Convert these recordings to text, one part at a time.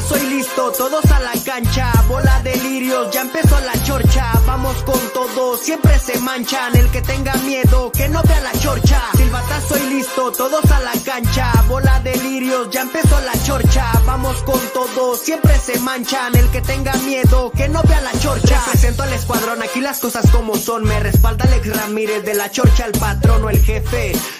Silbatazo y listo, todos a la cancha. Bola de lirios, ya empezó la chorcha. Vamos con todo, siempre se manchan. El que tenga miedo, que no vea la chorcha. Silbatazo y listo, todos a la cancha. Bola de lirios, ya empezó la chorcha. Vamos con todo, siempre se manchan. El que tenga miedo, que no vea la chorcha. Presento al escuadrón, aquí las cosas como son. Me respalda Alex Ramírez de la chorcha, el patrón o el jefe.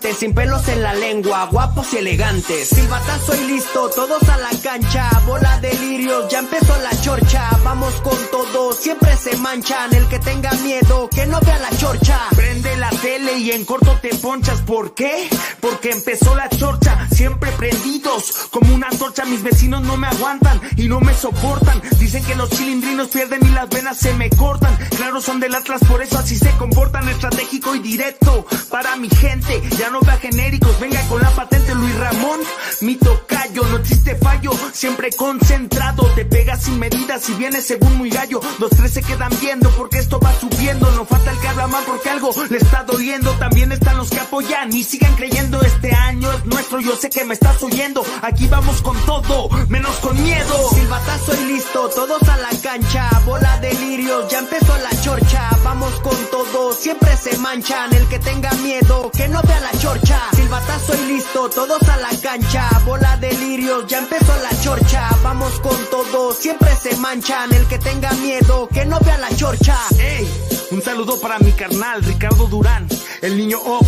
sin pelos en la lengua, guapos y elegantes. Silbatazo y listo, todos a la cancha, bola de lirios, ya empezó la chorcha. Vamos con todo, siempre se manchan. El que tenga miedo, que no vea la chorcha. Prende la tele y en corto te ponchas. ¿Por qué? Porque empezó la chorcha, siempre prendidos. Como una antorcha, mis vecinos no me aguantan y no me soportan. Dicen que los cilindrinos pierden y las venas se me cortan. Claro, son del Atlas, por eso así se comportan. Estratégico y directo para mi gente. No vea genéricos, venga con la patente Luis Ramón. Mi tocayo, no existe fallo, siempre concentrado. Te pegas sin medidas y vienes según muy gallo. Los tres se quedan viendo porque esto va subiendo. No falta el que habla mal porque algo le está doliendo. También están los que apoyan y sigan creyendo. Este año es nuestro, yo sé que me estás oyendo. Aquí vamos con todo, menos con miedo. Silbatazo y listo, todos a la cancha. Bola de lirios, ya empezó la chorcha. Vamos con todo, siempre se manchan. El que tenga miedo, que no vea la chorcha. Silbatazo y listo, todos a la cancha. Bola de lirios, ya empezó la chorcha. Vamos con todo, siempre se manchan. El que tenga miedo, que no vea la chorcha. Ey, un saludo para mi carnal Ricardo Durán, el niño O,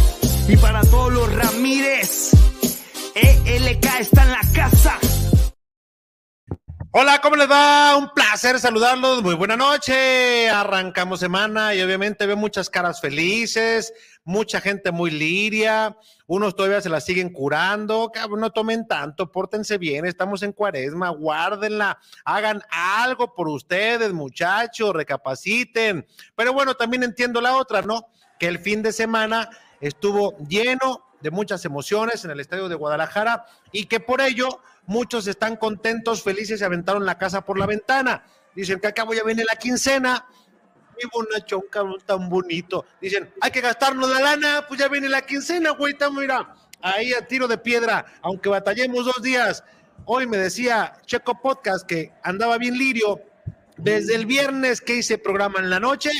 y para todos los Ramírez. ELK está en la casa. Hola, ¿cómo les va? Un placer saludarlos. Muy buena noche. Arrancamos semana y obviamente veo muchas caras felices, mucha gente muy liria. Unos todavía se la siguen curando. No tomen tanto, pórtense bien. Estamos en cuaresma, guárdenla. Hagan algo por ustedes, muchachos, recapaciten. Pero bueno, también entiendo la otra, ¿no? Que el fin de semana estuvo lleno de muchas emociones en el estadio de Guadalajara y que por ello muchos están contentos, felices y aventaron la casa por la ventana. Dicen que acabo ya viene la quincena. Mi bonachón, cabrón, tan bonito. Dicen, hay que gastarnos la lana, pues ya viene la quincena, güey, estamos, mira, ahí a tiro de piedra, aunque batallemos dos días. Hoy me decía Checo Podcast que andaba bien lirio. Desde el viernes que hice programa en la noche,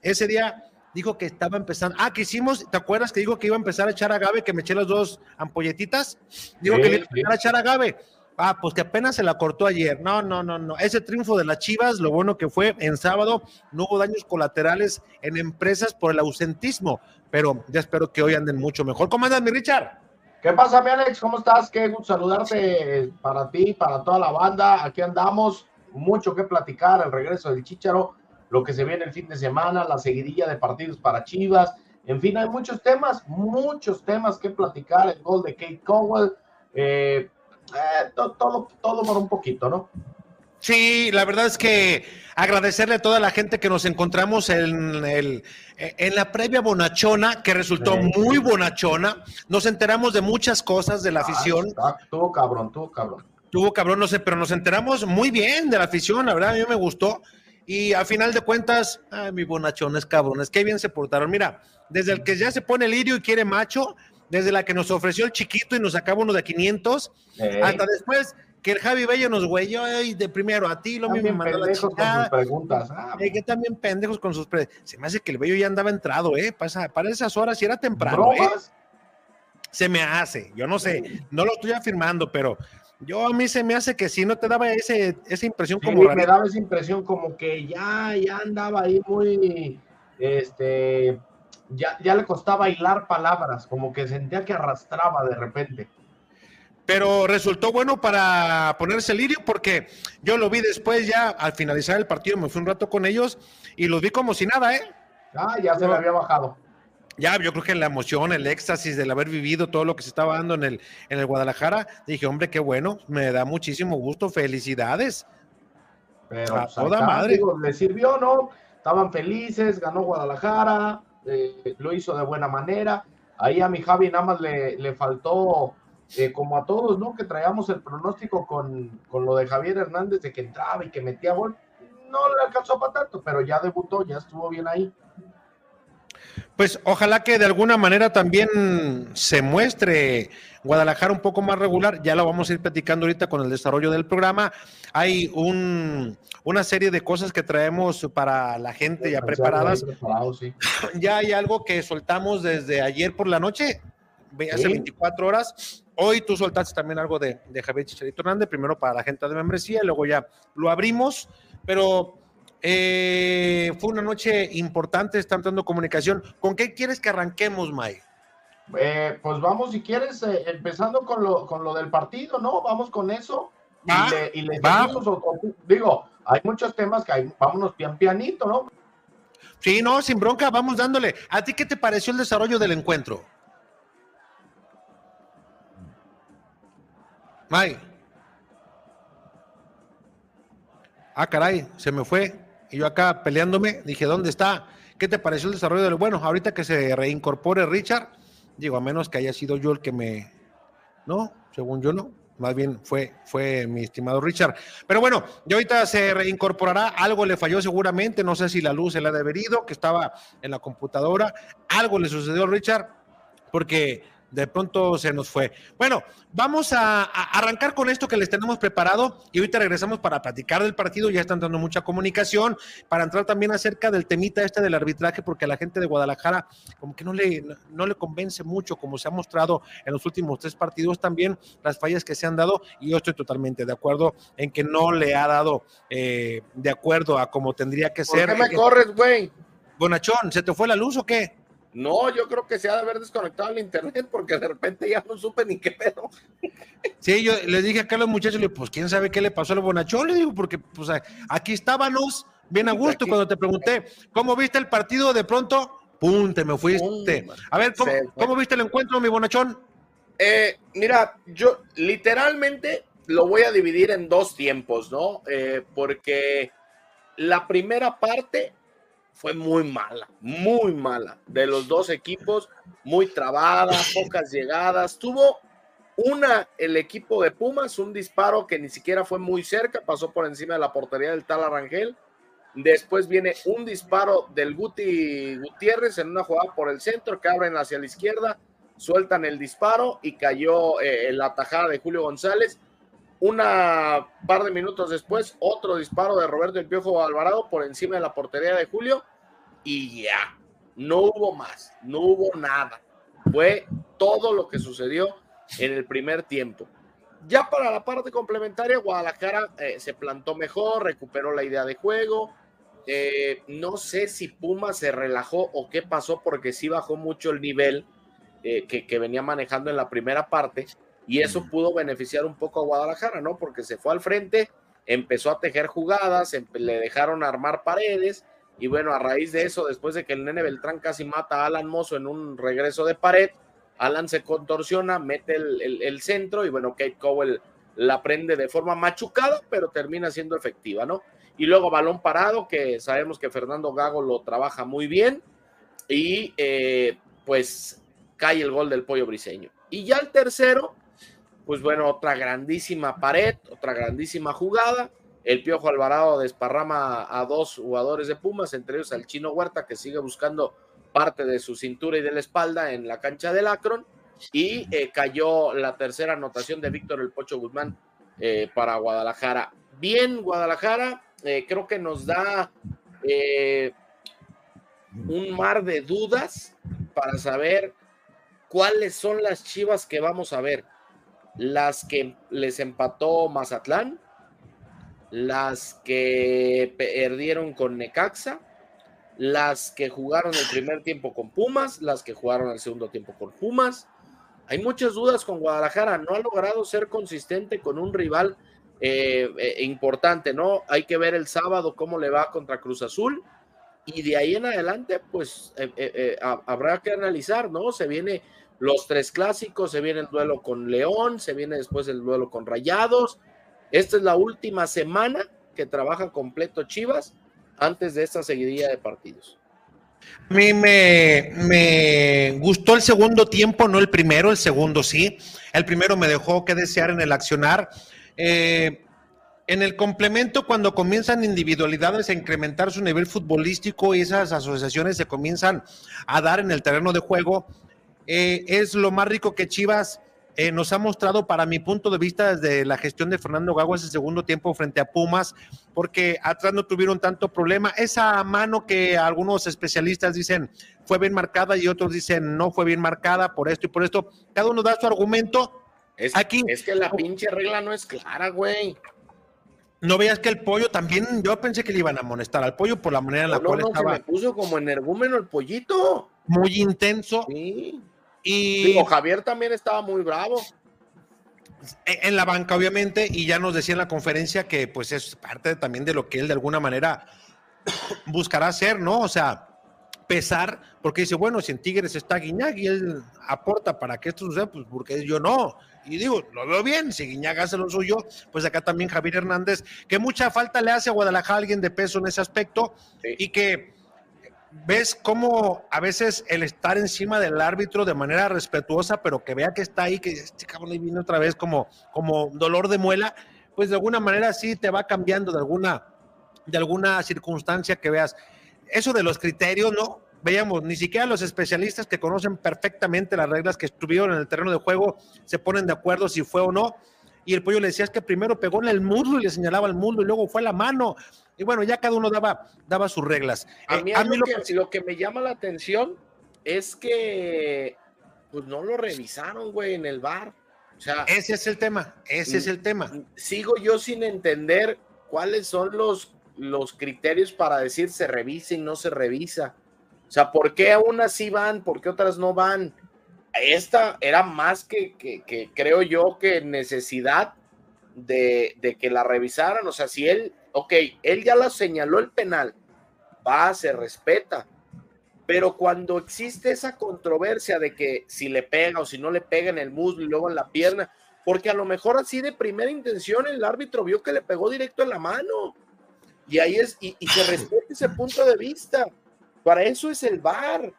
ese día dijo que estaba empezando. Ah, que hicimos, ¿te acuerdas que dijo que iba a empezar a echar agave, que me eché las dos ampolletitas? Digo que iba a empezar a echar agave. Ah, pues que apenas se la cortó ayer. No, no, no, no. Ese triunfo de las Chivas, lo bueno que fue en sábado, no hubo daños colaterales en empresas por el ausentismo, pero ya espero que hoy anden mucho mejor. ¿Cómo andas, mi Richard? ¿Qué pasa, mi Alex? ¿Cómo estás? Qué gusto saludarte para ti, para toda la banda. Aquí andamos, mucho que platicar, el regreso del Chicharo, lo que se viene el fin de semana, la seguidilla de partidos para Chivas. En fin, hay muchos temas, muchos temas que platicar. El gol de Kate Cowell, eh, eh, todo, todo, todo por un poquito, ¿no? Sí, la verdad es que agradecerle a toda la gente que nos encontramos en, el, en la previa bonachona, que resultó Sí. muy bonachona. Nos enteramos de muchas cosas de la afición. Ah, Tuvo cabrón, tuvo cabrón. Tuvo cabrón, no sé, pero nos enteramos muy bien de la afición, la verdad, a mí me gustó. Y a final de cuentas, ay, mi bonachones, cabrones, qué bien se portaron. Mira, desde el que ya se pone lirio y quiere macho, desde la que nos ofreció el chiquito y nos sacaba uno de 500, Ey. hasta después que el Javi Bello nos güeyó ay, de primero a ti, lo mismo me mandó la chingada. preguntas. Ah, Eh, que también pendejos con sus pre- Se me hace que el Bello ya andaba entrado, ¿eh? Para, para esas horas y era temprano, ¿eh? Se me hace, yo no sé, no lo estoy afirmando, pero yo a mí se me hace que si no te daba ese, esa impresión Sí, como me daba esa impresión como que ya, ya andaba ahí muy, este, ya, ya le costaba hilar palabras, como que sentía que arrastraba de repente. Pero resultó bueno para ponerse lirio porque yo lo vi después ya al finalizar el partido, me fui un rato con ellos y los vi como si nada, ¿eh? Ah, ya se No. le había bajado. Ya yo creo que la emoción, el éxtasis del haber vivido todo lo que se estaba dando en el, en el Guadalajara, dije, hombre, qué bueno, me da muchísimo gusto, felicidades. Pero a pues, toda madre. le sirvió, ¿no? Estaban felices, ganó Guadalajara, eh, lo hizo de buena manera. Ahí a mi Javi nada más le, le faltó, eh, como a todos, ¿no? Que traíamos el pronóstico con, con lo de Javier Hernández de que entraba y que metía gol. No le alcanzó para tanto, pero ya debutó, ya estuvo bien ahí. Pues ojalá que de alguna manera también se muestre Guadalajara un poco más regular. Ya lo vamos a ir platicando ahorita con el desarrollo del programa. Hay un, una serie de cosas que traemos para la gente ya preparadas. Ya hay algo que soltamos desde ayer por la noche, hace 24 horas. Hoy tú soltaste también algo de, de Javier Chicharito Hernández, primero para la gente de membresía, luego ya lo abrimos, pero eh, fue una noche importante, están dando comunicación. ¿Con qué quieres que arranquemos, May? Eh, pues vamos, si quieres, eh, empezando con lo, con lo del partido, ¿no? Vamos con eso. y le, digo, hay muchos temas que hay, vámonos pian pianito, ¿no? Sí, no, sin bronca, vamos dándole. ¿A ti qué te pareció el desarrollo del encuentro? May. Ah, caray, se me fue. Y yo acá peleándome, dije, ¿dónde está? ¿Qué te pareció el desarrollo del bueno? Ahorita que se reincorpore Richard, digo, a menos que haya sido yo el que me. No, según yo no. Más bien fue, fue mi estimado Richard. Pero bueno, yo ahorita se reincorporará. Algo le falló seguramente. No sé si la luz se la ha deberido, que estaba en la computadora. Algo le sucedió Richard, porque de pronto se nos fue. Bueno, vamos a, arrancar con esto que les tenemos preparado y ahorita regresamos para platicar del partido. Ya están dando mucha comunicación para entrar también acerca del temita este del arbitraje, porque a la gente de Guadalajara como que no le, no le convence mucho, como se ha mostrado en los últimos tres partidos también, las fallas que se han dado. Y yo estoy totalmente de acuerdo en que no le ha dado eh, de acuerdo a como tendría que ser. ¿Por qué me corres, güey? Bonachón, ¿se te fue la luz o qué? No, yo creo que se ha de haber desconectado el internet porque de repente ya no supe ni qué pedo. Sí, yo les dije acá a los muchachos, le pues quién sabe qué le pasó al bonachón, le digo, porque pues aquí estábamos bien a gusto cuando te pregunté, ¿cómo viste el partido? De pronto, pum, te me fuiste. A ver, ¿cómo, viste el encuentro, mi bonachón? Eh, mira, yo literalmente lo voy a dividir en dos tiempos, ¿no? Eh, porque la primera parte fue muy mala, muy mala. De los dos equipos, muy trabada, pocas llegadas. Tuvo una, el equipo de Pumas, un disparo que ni siquiera fue muy cerca, pasó por encima de la portería del tal Arangel. Después viene un disparo del Guti Gutiérrez en una jugada por el centro que abren hacia la izquierda, sueltan el disparo y cayó eh, la tajada de Julio González. Una par de minutos después, otro disparo de Roberto El Piojo Alvarado por encima de la portería de Julio y ya. No hubo más, no hubo nada. Fue todo lo que sucedió en el primer tiempo. Ya para la parte complementaria, Guadalajara eh, se plantó mejor, recuperó la idea de juego. Eh, no sé si Puma se relajó o qué pasó, porque sí bajó mucho el nivel eh, que, que, venía manejando en la primera parte, y eso pudo beneficiar un poco a Guadalajara, ¿no? Porque se fue al frente, empezó a tejer jugadas, le dejaron armar paredes, y bueno, a raíz de eso, después de que el nene Beltrán casi mata a Alan Mozo en un regreso de pared, Alan se contorsiona, mete el, centro y bueno, Kate Cowell la prende de forma machucada, pero termina siendo efectiva, ¿no? Y luego balón parado, que sabemos que Fernando Gago lo trabaja muy bien y eh, pues cae el gol del pollo briseño. Y ya el tercero, pues bueno, otra grandísima pared, otra grandísima jugada el Piojo Alvarado desparrama a dos jugadores de Pumas, entre ellos al Chino Huerta, que sigue buscando parte de su cintura y de la espalda en la cancha del Akron. Y eh, cayó la tercera anotación de Víctor El Pocho Guzmán eh, para Guadalajara. Bien, Guadalajara, eh, creo que nos da un mar de dudas para saber cuáles son las chivas que vamos a ver. Las que les empató Mazatlán, las que perdieron con Necaxa, las que jugaron el primer tiempo con Pumas, las que jugaron el segundo tiempo con Pumas. Hay muchas dudas con Guadalajara, no ha logrado ser consistente con un rival eh, eh, importante, ¿no? Hay que ver el sábado cómo le va contra Cruz Azul. y de ahí en adelante, pues eh, habrá que analizar, ¿no? Se viene los tres clásicos, se viene el duelo con León, se viene después el duelo con Rayados. Esta es la última semana que trabaja completo Chivas antes de esta seguidilla de partidos. A mí me, gustó el segundo tiempo, no el primero, el segundo sí. El primero me dejó que desear en el accionar. Eh, en el complemento, cuando comienzan individualidades a incrementar su nivel futbolístico y esas asociaciones se comienzan a dar en el terreno de juego, eh, es lo más rico que Chivas eh, nos ha mostrado, para mi punto de vista, desde la gestión de Fernando Gago ese segundo tiempo frente a Pumas, porque atrás no tuvieron tanto problema. Esa mano que algunos especialistas dicen fue bien marcada y otros dicen no fue bien marcada por esto y por esto, cada uno da su argumento. Es, Aquí, es que la pinche regla no es clara, güey. No veas que el pollo también, yo pensé que le iban a amonestar al pollo por la manera en la cual estaba. Se me puso como energúmeno el pollito. Muy intenso. Sí. Y Digo, Javier también estaba muy bravo. E, en la banca, obviamente, y ya nos decía en la conferencia que pues es parte también de lo que él de alguna manera buscará hacer, ¿no? O sea, pesar, porque dice, bueno, si en Tigres está Guiñac y él aporta para que esto suceda, pues porque yo no. Y digo, lo veo bien, si Guiñac hace lo suyo, pues acá también Javier Hernández, que mucha falta le hace a Guadalajara alguien de peso en ese aspecto y que ves cómo a veces el estar encima del árbitro de manera respetuosa, pero que vea que está ahí, que este cabrón ahí viene otra vez como, como dolor de muela, pues de alguna manera sí te va cambiando de alguna, de alguna circunstancia que veas. Eso de los criterios, ¿no? Veíamos, ni siquiera los especialistas que conocen perfectamente las reglas que estuvieron en el terreno de juego se ponen de acuerdo si fue o no. Y el pollo le decía es que primero pegó en el muslo y le señalaba el muslo y luego fue la mano. Y bueno, ya cada uno daba, daba sus reglas. A eh, mí, lo, que, lo, que, me llama la atención es que pues no lo revisaron, güey, en el bar. O sea, ese es el tema, ese es el tema. Sigo yo sin entender cuáles son los, los criterios para decir se revisa y no se revisa. O sea, ¿por qué unas sí van, por qué otras no van? Esta era más que, que, creo yo que necesidad de, de, que la revisaran. O sea, si él ok, él ya la señaló el penal, va, se respeta, pero cuando existe esa controversia de que si le pega o si no le pega en el muslo y luego en la pierna, porque a lo mejor así de primera intención el árbitro vio que le pegó directo en la mano. Y ahí es, y, se respeta ese punto de vista. Para eso es el VAR,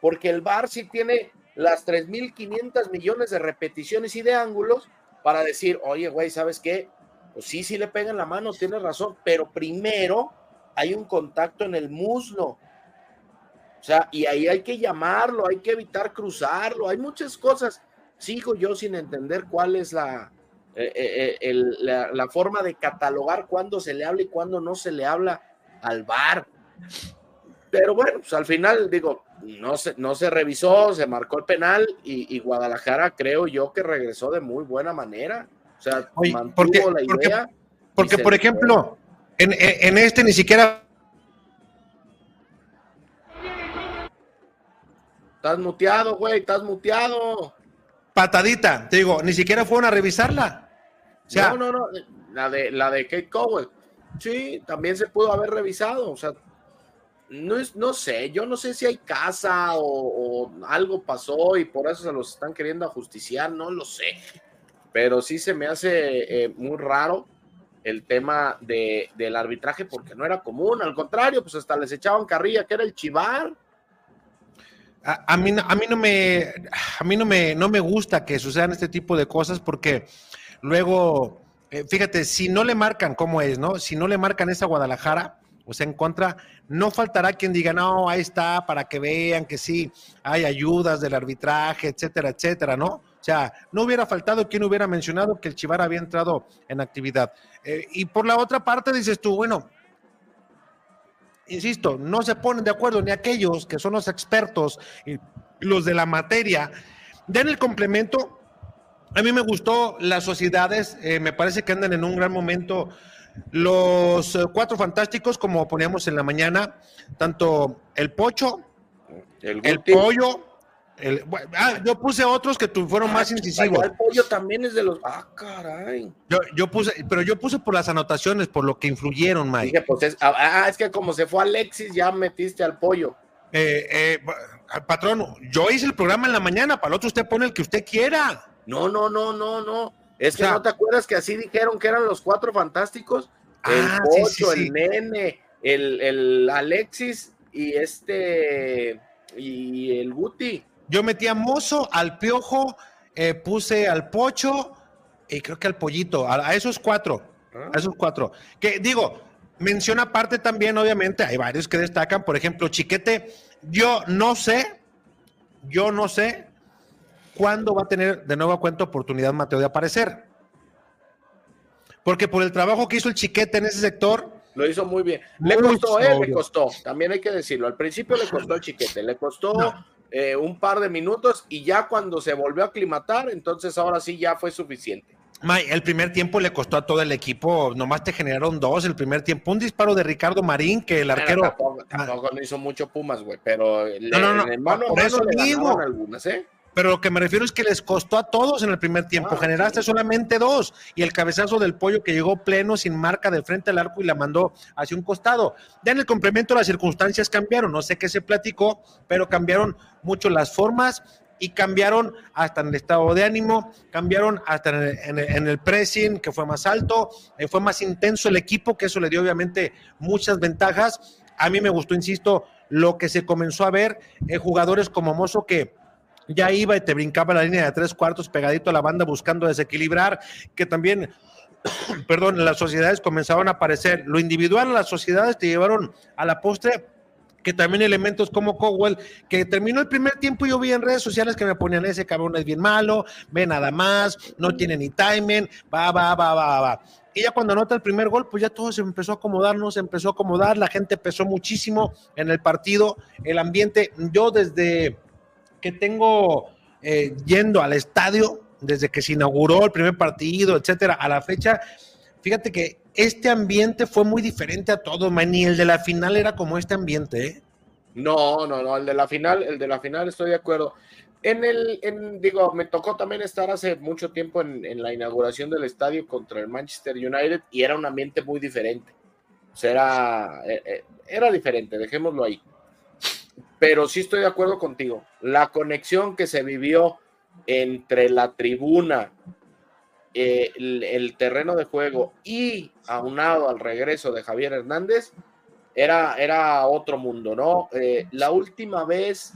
porque el VAR sí tiene las 3.500 millones de repeticiones y de ángulos para decir, oye, güey, ¿sabes qué? pues sí, sí le pegan la mano, tiene razón, pero primero hay un contacto en el muslo. O sea, y ahí hay que llamarlo, hay que evitar cruzarlo, hay muchas cosas. Sigo yo sin entender cuál es la, eh, eh, eh, la, forma de catalogar cuándo se le habla y cuándo no se le habla al bar. Pero bueno, pues al final digo, no se, no se revisó, se marcó el penal y, y Guadalajara creo yo que regresó de muy buena manera. O sea, porque, la idea. Porque, por ejemplo, en, en, este ni siquiera. Estás muteado, güey, estás muteado. Patadita, te digo, ni siquiera fueron a revisarla. no, no, no, la de, la de Kate Cowell. Sí, también se pudo haber revisado. O sea, no, es, no sé, yo no sé si hay casa o, algo pasó y por eso se los están queriendo ajusticiar, no lo sé. Pero sí se me hace eh, muy raro el tema de, del arbitraje porque no era común, al contrario, pues hasta les echaban carrilla que era el chivar. A, mí, a mí no me a mí no me no me gusta que sucedan este tipo de cosas porque luego eh, fíjate si no le marcan cómo es no si no le marcan esa Guadalajara o sea en contra no faltará quien diga no ahí está para que vean que sí hay ayudas del arbitraje etcétera etcétera no o sea, no hubiera faltado quien hubiera mencionado que el Chivar había entrado en actividad. Eh, y por la otra parte dices tú, bueno, insisto, no se ponen de acuerdo ni aquellos que son los expertos y los de la materia. Den el complemento. A mí me gustó las sociedades, eh, me parece que andan en un gran momento los eh, cuatro fantásticos, como poníamos en la mañana, tanto el pocho, el, el pollo, ah, yo puse otros que fueron más ah, incisivos. El pollo también es de los. Ah, caray. Yo, puse, pero yo puse por las anotaciones, por lo que influyeron, Mike. Pues ah, ah, es, que como se fue Alexis, ya metiste al pollo. Eh, eh, patrón, yo hice el programa en la mañana, para el otro usted pone el que usted quiera. No, no, no, no, no. Es que no te acuerdas que así dijeron que eran los cuatro fantásticos. El pollo, el nene, el, el Alexis y este y el Guti. Yo metí a Mozo, al Piojo, eh, puse al Pocho y creo que al Pollito, a, esos cuatro, a esos cuatro. Que digo, menciona aparte también, obviamente, hay varios que destacan, por ejemplo, Chiquete, yo no sé, yo no sé cuándo va a tener de nuevo cuenta oportunidad Mateo de aparecer. Porque por el trabajo que hizo el Chiquete en ese sector, lo hizo muy bien. Le costó, eh, le costó, también hay que decirlo. Al principio le costó el chiquete, le costó eh, un par de minutos y ya cuando se volvió a aclimatar, entonces ahora sí ya fue suficiente. el primer tiempo le costó a todo el equipo, nomás te generaron dos el primer tiempo. Un disparo de Ricardo Marín, que el arquero. Tampoco, tampoco no hizo mucho Pumas, güey, pero no, no, no, mano, por eso digo. algunas, ¿eh? Pero lo que me refiero es que les costó a todos en el primer tiempo. Ah, Generaste solamente dos. Y el cabezazo del pollo que llegó pleno, sin marca de frente al arco y la mandó hacia un costado. Ya en el complemento las circunstancias cambiaron. No sé qué se platicó, pero cambiaron mucho las formas y cambiaron hasta en el estado de ánimo, cambiaron hasta en el, pressing, que fue más alto, eh, fue más intenso el equipo, que eso le dio obviamente muchas ventajas. A mí me gustó, insisto, lo que se comenzó a ver, en jugadores como Mozo que ya iba y te brincaba la línea de tres cuartos pegadito a la banda buscando desequilibrar, que también, perdón, las sociedades comenzaban a aparecer. Lo individual, las sociedades te llevaron a la postre que también elementos como Cowell, que terminó el primer tiempo y yo vi en redes sociales que me ponían ese cabrón es bien malo, ve nada más, no tiene ni timing, va, va, va, va, va. Y ya cuando anota el primer gol, pues ya todo se empezó a acomodar, se empezó a acomodar, la gente pesó muchísimo en el partido, el ambiente, yo desde tengo eh, yendo al estadio desde que se inauguró el primer partido, etcétera, a la fecha, fíjate que este ambiente fue muy diferente a todo, man, ni el de la final era como este ambiente, ¿eh? No, no, no, el de la final, el de la final estoy de acuerdo. En el, en, digo, me tocó también estar hace mucho tiempo en, la inauguración del estadio contra el Manchester United y era un ambiente muy diferente. O sea, era, eh, era diferente, dejémoslo ahí pero sí estoy de acuerdo contigo. La conexión que se vivió entre la tribuna, eh, el, terreno de juego y aunado al regreso de Javier Hernández, era, era otro mundo, ¿no? Eh, la última vez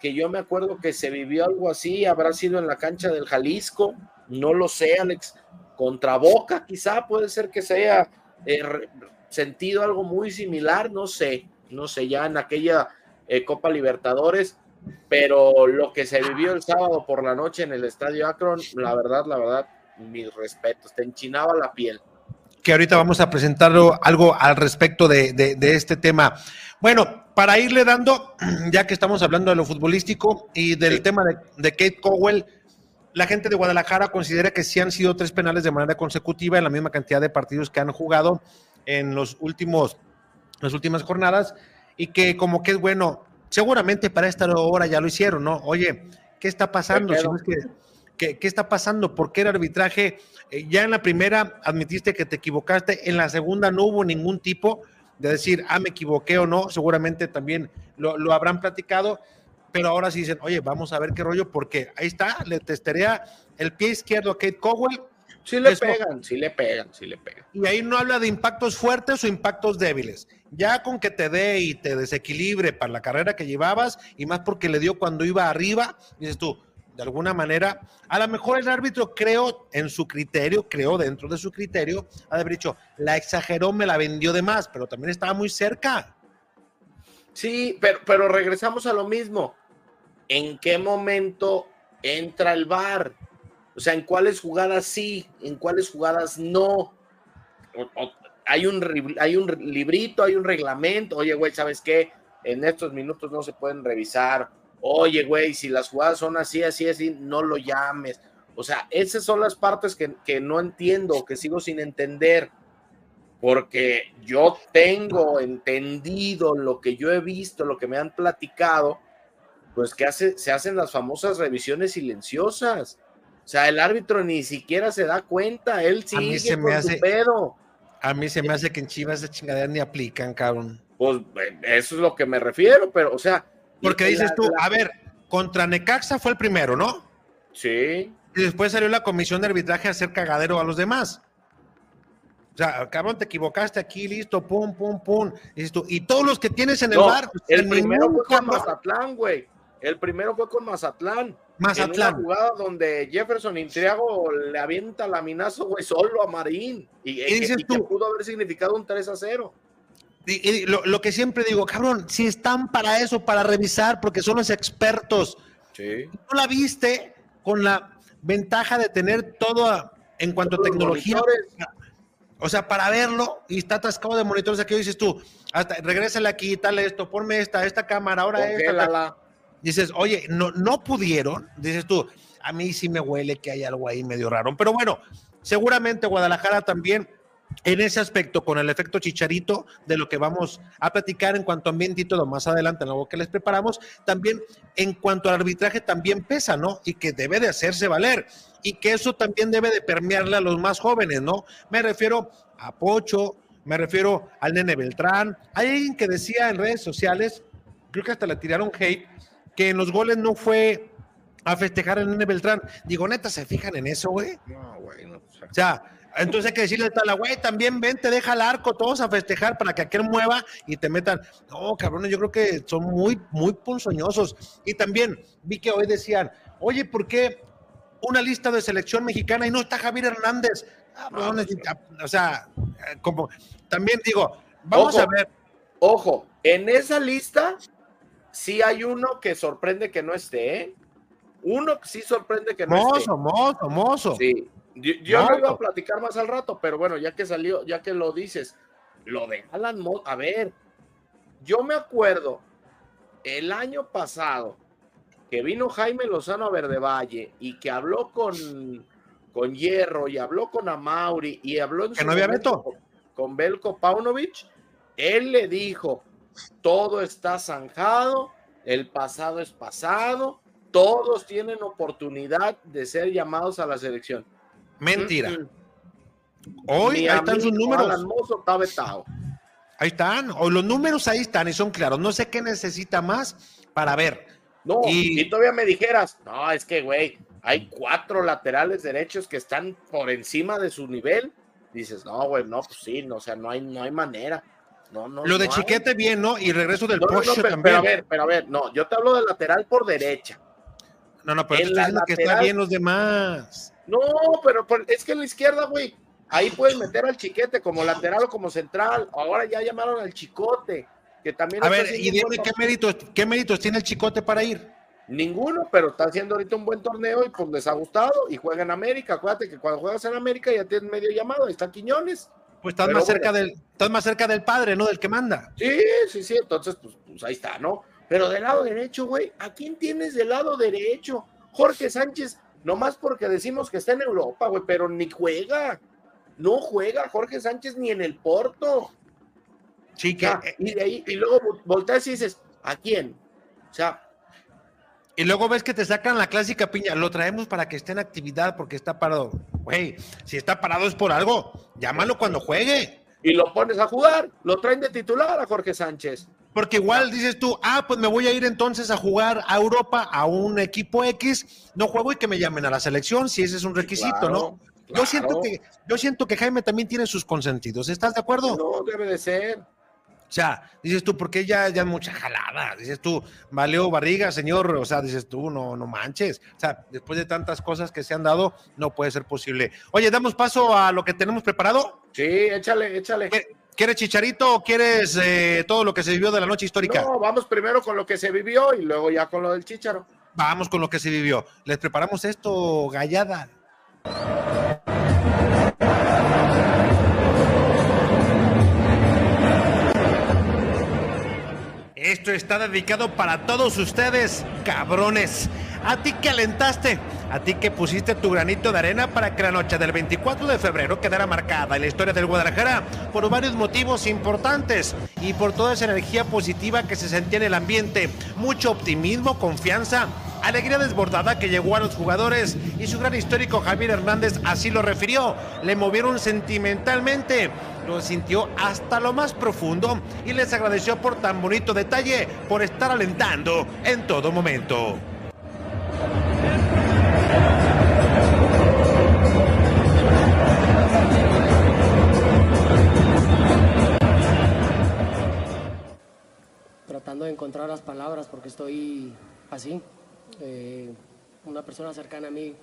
que yo me acuerdo que se vivió algo así habrá sido en la cancha del Jalisco, no lo sé, Alex, contra Boca quizá puede ser que se haya eh, sentido algo muy similar, no sé, no sé, ya en aquella eh, Copa Libertadores, pero lo que se vivió el sábado por la noche en el Estadio Akron, la verdad, la verdad, mis respetos, te enchinaba la piel. Que ahorita vamos a presentarlo algo al respecto de, este tema. Bueno, para irle dando, ya que estamos hablando de lo futbolístico y del tema de, de Kate Cowell, la gente de Guadalajara considera que sí han sido tres penales de manera consecutiva en la misma cantidad de partidos que han jugado en los últimos, las últimas jornadas y que como que es bueno, seguramente para esta hora ya lo hicieron, ¿no? Oye, ¿qué está pasando? ¿qué, está pasando? ¿Por qué el arbitraje? Eh, ya en la primera admitiste que te equivocaste, en la segunda no hubo ningún tipo de decir, ah, me equivoqué o no, seguramente también lo, habrán platicado, pero ahora sí dicen, oye, vamos a ver qué rollo, porque ahí está, le testería el pie izquierdo a Kate Cowell. Sí le pegan, sí le pegan, sí le pegan. Y ahí no habla de impactos fuertes o impactos débiles ya con que te dé y te desequilibre para la carrera que llevabas, y más porque le dio cuando iba arriba, dices tú, de alguna manera, a lo mejor el árbitro creo en su criterio, creo dentro de su criterio, ha de haber dicho, la exageró, me la vendió de más, pero también estaba muy cerca. Sí, pero, pero regresamos a lo mismo. ¿En qué momento entra el VAR? O sea, ¿en cuáles jugadas sí? ¿En cuáles jugadas no? hay un, hay un librito, hay un reglamento, oye, güey, ¿sabes qué? En estos minutos no se pueden revisar, oye, güey, si las jugadas son así, así, así, no lo llames. O sea, esas son las partes que, que no entiendo, que sigo sin entender, porque yo tengo entendido lo que yo he visto, lo que me han platicado, pues que hace, se hacen las famosas revisiones silenciosas. O sea, el árbitro ni siquiera se da cuenta, él sigue se me hace- su pedo. A mí se me hace que en Chivas esa chingadera ni aplican, cabrón. Pues eh, eso es lo que me refiero, pero, o sea. Porque la- dices tú, la- a ver, contra Necaxa fue el primero, ¿no? Sí, Y después salió la comisión de arbitraje a hacer cagadero a los demás. O sea, cabrón, te equivocaste aquí, listo, pum, pum, pum. Tú, y todos los que tienes en el No, bar. el primero fue con Mazatlán, güey. El primero fue con Mazatlán. Mazatlán. En una jugada donde Jefferson Intriago le avienta laminazo, güey, solo a Marín. Y, Y dices y que tú- pudo haber significado un 3 a 0. Y, y lo, lo que siempre digo, cabrón, si están para eso, para revisar, porque son los expertos. Sí. ¿No la viste con la ventaja de tener todo a- en cuanto a tecnología? O sea, para verlo y está atascado de monitores aquí, dices tú, hasta regrésale aquí, tal esto, ponme esta, esta cámara, ahora esta. Dices, oye, no, no pudieron. Dices tú, a mí sí me huele que hay algo ahí medio raro. Pero bueno, seguramente Guadalajara también en ese aspecto, con el efecto chicharito de lo que vamos a platicar en cuanto a todo más adelante, en algo que les preparamos, también en cuanto al arbitraje también pesa, ¿no? Y que debe de hacerse valer. Y que eso también debe de permearle a los más jóvenes, ¿no? Me refiero a Pocho, me refiero al nene Beltrán. Hay alguien que decía en redes sociales, creo que hasta le tiraron hate, que en los goles no fue a festejar el nene Beltrán. Digo, neta, ¿se fijan en eso, güey? No, güey, no, o sea, entonces hay que decirle a la güey, también vente, deja el arco, todos a festejar para que aquel mueva y te metan. No, cabrones, yo creo que son muy, muy ponzoñosos. Y también vi que hoy decían, oye, ¿por qué una lista de selección mexicana y no está Javier Hernández? Cabrones, o sea, eh, como también digo, vamos Ojo. a ver. Ojo, en esa lista sí hay uno que sorprende que no esté, ¿eh? Uno que sí sorprende que no esté. Mozo, mozo, mozo. Sí, yo, yo No. lo iba a platicar más al rato, pero bueno, ya que salió, ya que lo dices, lo de Alan Moss, a ver, yo me acuerdo el año pasado que vino Jaime Lozano a Verde Valle y que habló con, con Hierro y habló con Amauri y habló en Que su no había momento veto. con, con Belko Paunovic, él le dijo, todo está zanjado, el pasado es pasado, todos tienen oportunidad de ser llamados a la selección. Mentira. Mm. Hoy Mi ahí están sus números. Está vetado. Ahí están. O los números ahí están y son claros. No sé qué necesita más para ver. No, Y- y, todavía me dijeras, no, es que, güey, hay cuatro laterales derechos que están por encima de su nivel. Dices, no, güey, no, pues sí, no, o sea, no hay, no hay manera. No, no, Lo de no hay. Chiquete bien, ¿no? Y regreso del Pocho pero, también. pero a ver, pero a ver, no, yo te hablo de lateral por derecha. no, no, pero en te estoy la diciendo que está lateral- bien los demás. No, pero, pero es que en la izquierda, güey, ahí puedes meter al chiquete como lateral o como central. Ahora ya llamaron al chicote, que también A ver, y dime qué méritos, qué méritos tiene el Chicote para ir. Ninguno, pero está haciendo ahorita un buen torneo y pues les ha gustado y juega en América. Acuérdate que cuando juegas en América ya tienes medio llamado, ahí está Quiñones. Pues estás más cerca bueno. del, estás más cerca del padre, ¿no? Del que manda. Sí, sí, sí, entonces pues, pues ahí está, ¿no? Pero del lado derecho, güey, ¿a quién tienes del lado derecho? Jorge Sánchez, nomás porque decimos que está en Europa, güey, pero ni juega. No juega Jorge Sánchez ni en el Porto. Sí, que, Ya, eh, y de ahí, y luego vo- volteas y dices, ¿a quién? O sea, y luego ves que te sacan la clásica piña. Lo traemos para que esté en actividad porque está parado. Güey, si está parado es por algo. Llámalo cuando juegue. y lo pones a jugar, lo traen de titular a Jorge Sánchez. Porque igual dices tú, ah, pues me voy a ir entonces a jugar a Europa, a un equipo X, no juego y que me llamen a la selección, si ese es un requisito, Claro, ¿no? Yo siento que, yo siento que Jaime también tiene sus consentidos, ¿estás de acuerdo? No, debe de ser. O sea, dices tú, porque ya, ya mucha jalada, dices tú, valió barriga, señor, o sea, dices tú, no, no manches. O sea, después de tantas cosas que se han dado, no puede ser posible. Oye, damos paso a lo que tenemos preparado. Sí, échale, échale. ¿Qué- ¿Quieres chicharito o quieres eh, todo lo que se vivió de la noche histórica? No, vamos primero con lo que se vivió y luego ya con lo del chicharo. Vamos con lo que se vivió. Les preparamos esto, gallada. Esto está dedicado para todos ustedes, cabrones. A ti que alentaste A ti que pusiste tu granito de arena para que la noche del 24 de febrero quedara marcada en la historia del Guadalajara por varios motivos importantes y por toda esa energía positiva que se sentía en el ambiente, mucho optimismo, confianza alegría desbordada que llegó a los jugadores y su gran histórico Javier Hernández así lo refirió. Le movieron sentimentalmente, lo sintió hasta lo más profundo y les agradeció por tan bonito detalle, por estar alentando en todo momento. Tratando de encontrar las palabras porque estoy así, eh, una persona cercana a mí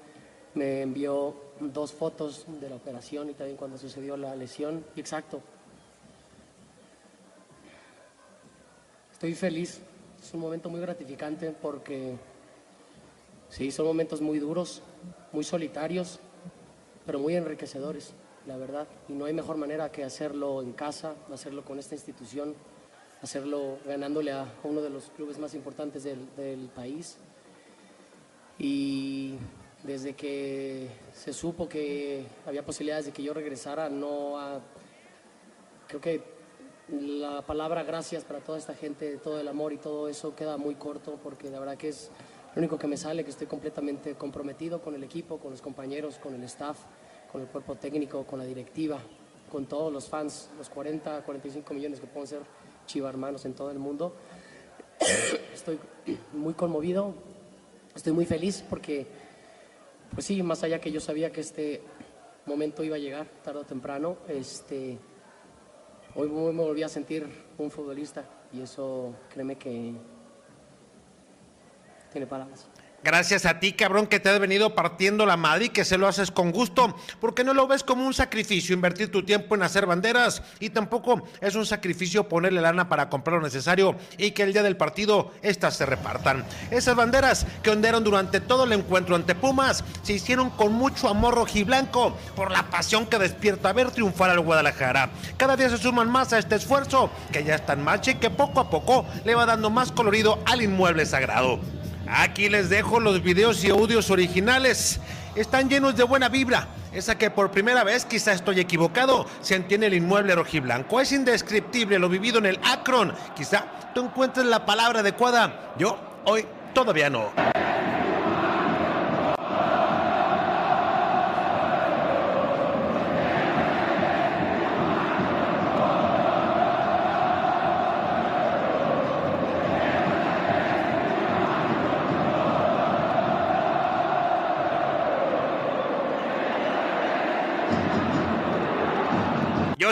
me envió dos fotos de la operación y también cuando sucedió la lesión. Exacto. Estoy feliz. Es un momento muy gratificante porque sí, son momentos muy duros, muy solitarios, pero muy enriquecedores, la verdad. Y no hay mejor manera que hacerlo en casa, hacerlo con esta institución, hacerlo ganándole a uno de los clubes más importantes del, del país y desde que se supo que había posibilidades de que yo regresara, no creo que la palabra gracias para toda esta gente, todo el amor y todo eso queda muy corto porque la verdad que es lo único que me sale, que estoy completamente comprometido con el equipo, con los compañeros, con el staff, con el cuerpo técnico, con la directiva, con todos los fans, los 40, 45 millones que pueden ser chiva hermanos en todo el mundo. Estoy muy conmovido, Estoy muy feliz porque, pues sí, más allá que yo sabía que este momento iba a llegar tarde o temprano, este, hoy me volví a sentir un futbolista y eso créeme que tiene palabras. Gracias a ti, cabrón, que te has venido partiendo la madre y que se lo haces con gusto, porque no lo ves como un sacrificio invertir tu tiempo en hacer banderas y tampoco es un sacrificio ponerle lana para comprar lo necesario y que el día del partido estas se repartan. Esas banderas que ondearon durante todo el encuentro ante Pumas se hicieron con mucho amor rojiblanco por la pasión que despierta ver triunfar al Guadalajara. Cada día se suman más a este esfuerzo que ya está en marcha y que poco a poco le va dando más colorido al inmueble sagrado. Aquí les dejo los videos y audios originales. Están llenos de buena vibra. Esa que por primera vez, quizá estoy equivocado, se entiende el inmueble rojiblanco. Es indescriptible lo vivido en el Akron. Quizá tú encuentres la palabra adecuada. Yo hoy todavía no.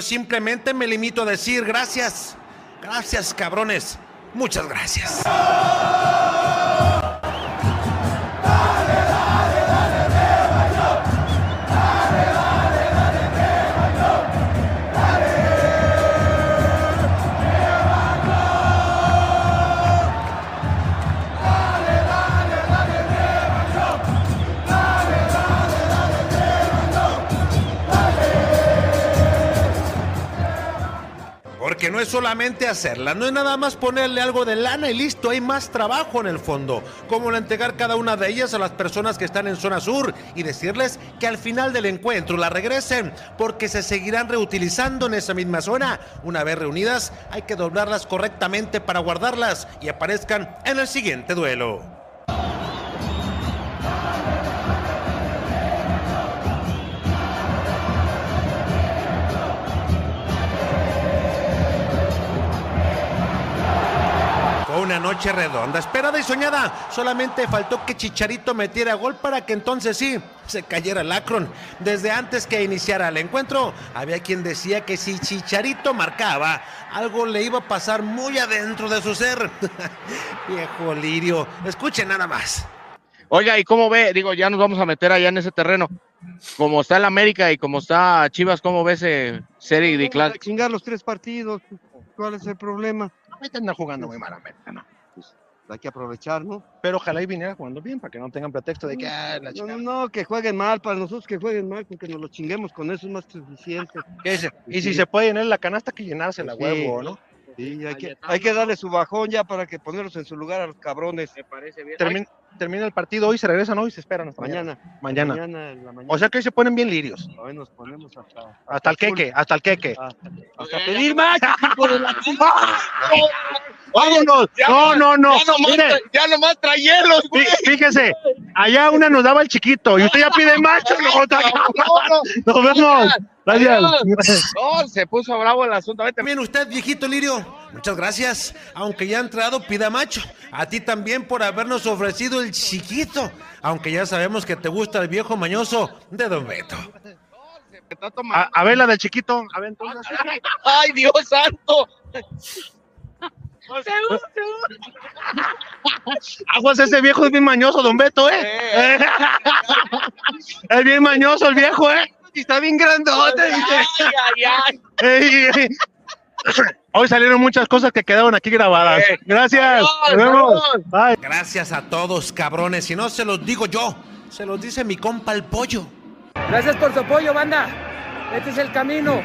Simplemente me limito a decir gracias. Gracias, cabrones. Muchas gracias. Solamente hacerla, no es nada más ponerle algo de lana y listo, hay más trabajo en el fondo, como el entregar cada una de ellas a las personas que están en zona sur y decirles que al final del encuentro la regresen, porque se seguirán reutilizando en esa misma zona. Una vez reunidas, hay que doblarlas correctamente para guardarlas y aparezcan en el siguiente duelo. Una noche redonda, esperada y soñada. Solamente faltó que Chicharito metiera gol para que entonces sí se cayera el Akron. Desde antes que iniciara el encuentro, había quien decía que si Chicharito marcaba, algo le iba a pasar muy adentro de su ser. Viejo lirio, escuchen nada más. Oiga, ¿y cómo ve? Digo, ya nos vamos a meter allá en ese terreno. Como está el América y como está Chivas, ¿cómo ve ese serie de clase? Chingar los tres partidos, ¿cuál es el problema? Ahorita anda jugando muy mal América, ¿no? Pues hay que aprovechar, ¿no? Pero ojalá y viniera jugando bien para que no tengan pretexto de que ah, la No, chingada. no, no, que jueguen mal, para nosotros que jueguen mal, porque nos lo chinguemos con eso es más suficiente. ¿Qué dice? Y si se puede llenar la canasta, que llenársela, Sí. huevo, ¿no? Sí, hay que, hay que darle su bajón ya para que ponerlos en su lugar a los cabrones. Me parece bien. Termin- termina el partido hoy, se regresan hoy y se esperan hasta mañana. Mañana. Mañana. en la mañana. O sea que hoy se ponen bien lirios. Hoy nos ponemos hasta. Hasta el queque, hasta el queque. Hasta, hasta pedir más. ¡Vámonos! No, no, no. Ya nomás, Mire, tra- ya nomás trae hielos, güey. fí- fíjese, allá una nos daba el chiquito y usted ya pide macho. No, otra- Nos vemos. Gracias. No, se puso bravo el asunto. Vete. También usted, viejito Lirio, muchas gracias. Aunque ya ha entrado, pida macho. A ti también por habernos ofrecido el chiquito. Aunque ya sabemos que te gusta el viejo mañoso de Don Beto. A, a ver la del chiquito. A ver, entonces. Ay, Dios santo. Aguas, ese viejo es bien mañoso, don Beto, ¿eh? Eh. Es bien mañoso el viejo, ¿eh? Y está bien grandote, dice. Ay, ay, ay. Hoy salieron muchas cosas que quedaron aquí grabadas. Eh. Gracias. Adiós, Nos vemos. Bye. Gracias a todos, cabrones. Si no se los digo yo, se los dice mi compa el pollo. Gracias por su apoyo, banda. Este es el camino.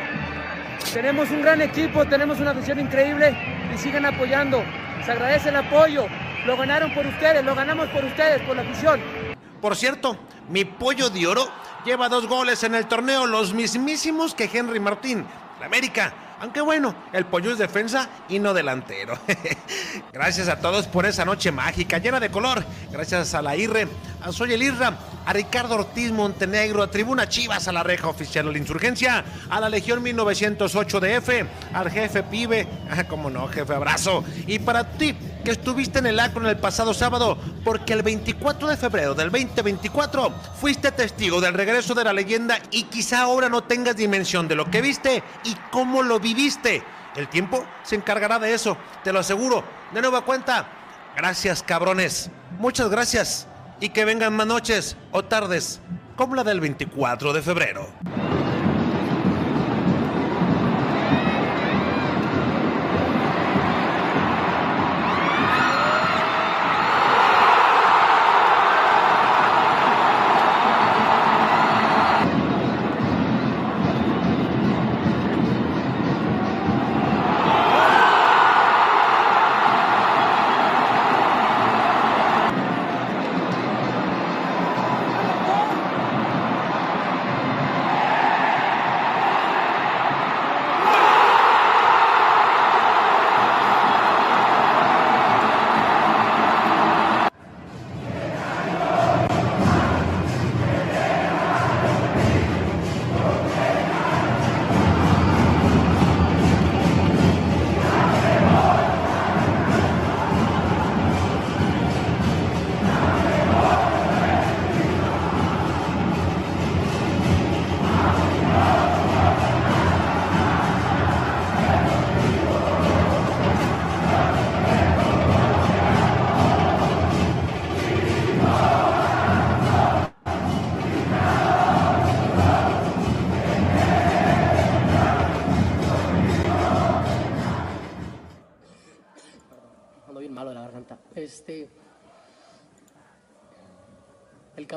Tenemos un gran equipo, tenemos una visión increíble y sigan apoyando. Se agradece el apoyo. Lo ganaron por ustedes, lo ganamos por ustedes, por la afición. Por cierto, mi pollo de oro lleva dos goles en el torneo, los mismísimos que Henry Martín, de América. Aunque bueno, el pollo es defensa y no delantero. Gracias a todos por esa noche mágica, llena de color. Gracias a la IRRE, a Soy el Irra, a Ricardo Ortiz Montenegro, a Tribuna Chivas, a la reja oficial de la insurgencia, a la Legión 1908 DF, al jefe Pibe, ah, como no, jefe, abrazo. Y para ti, que estuviste en el acto en el pasado sábado, porque el 24 de febrero del 2024 fuiste testigo del regreso de la leyenda y quizá ahora no tengas dimensión de lo que viste y cómo lo viviste. El tiempo se encargará de eso, te lo aseguro. De nueva cuenta, gracias cabrones, muchas gracias y que vengan más noches o tardes como la del 24 de febrero.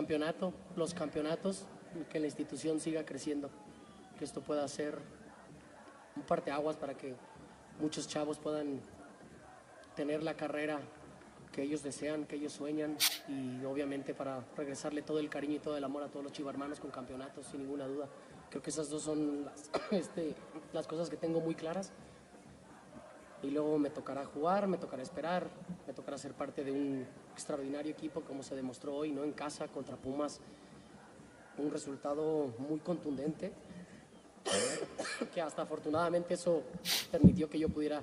Campeonato, los campeonatos, que la institución siga creciendo, que esto pueda ser un parteaguas para que muchos chavos puedan tener la carrera que ellos desean, que ellos sueñan y obviamente para regresarle todo el cariño y todo el amor a todos los chivarmanos con campeonatos, sin ninguna duda. Creo que esas dos son las, este, las cosas que tengo muy claras y luego me tocará jugar, me tocará esperar, me tocará ser parte de un extraordinario equipo como se demostró hoy, ¿no? En casa contra Pumas, un resultado muy contundente, que hasta afortunadamente eso permitió que yo pudiera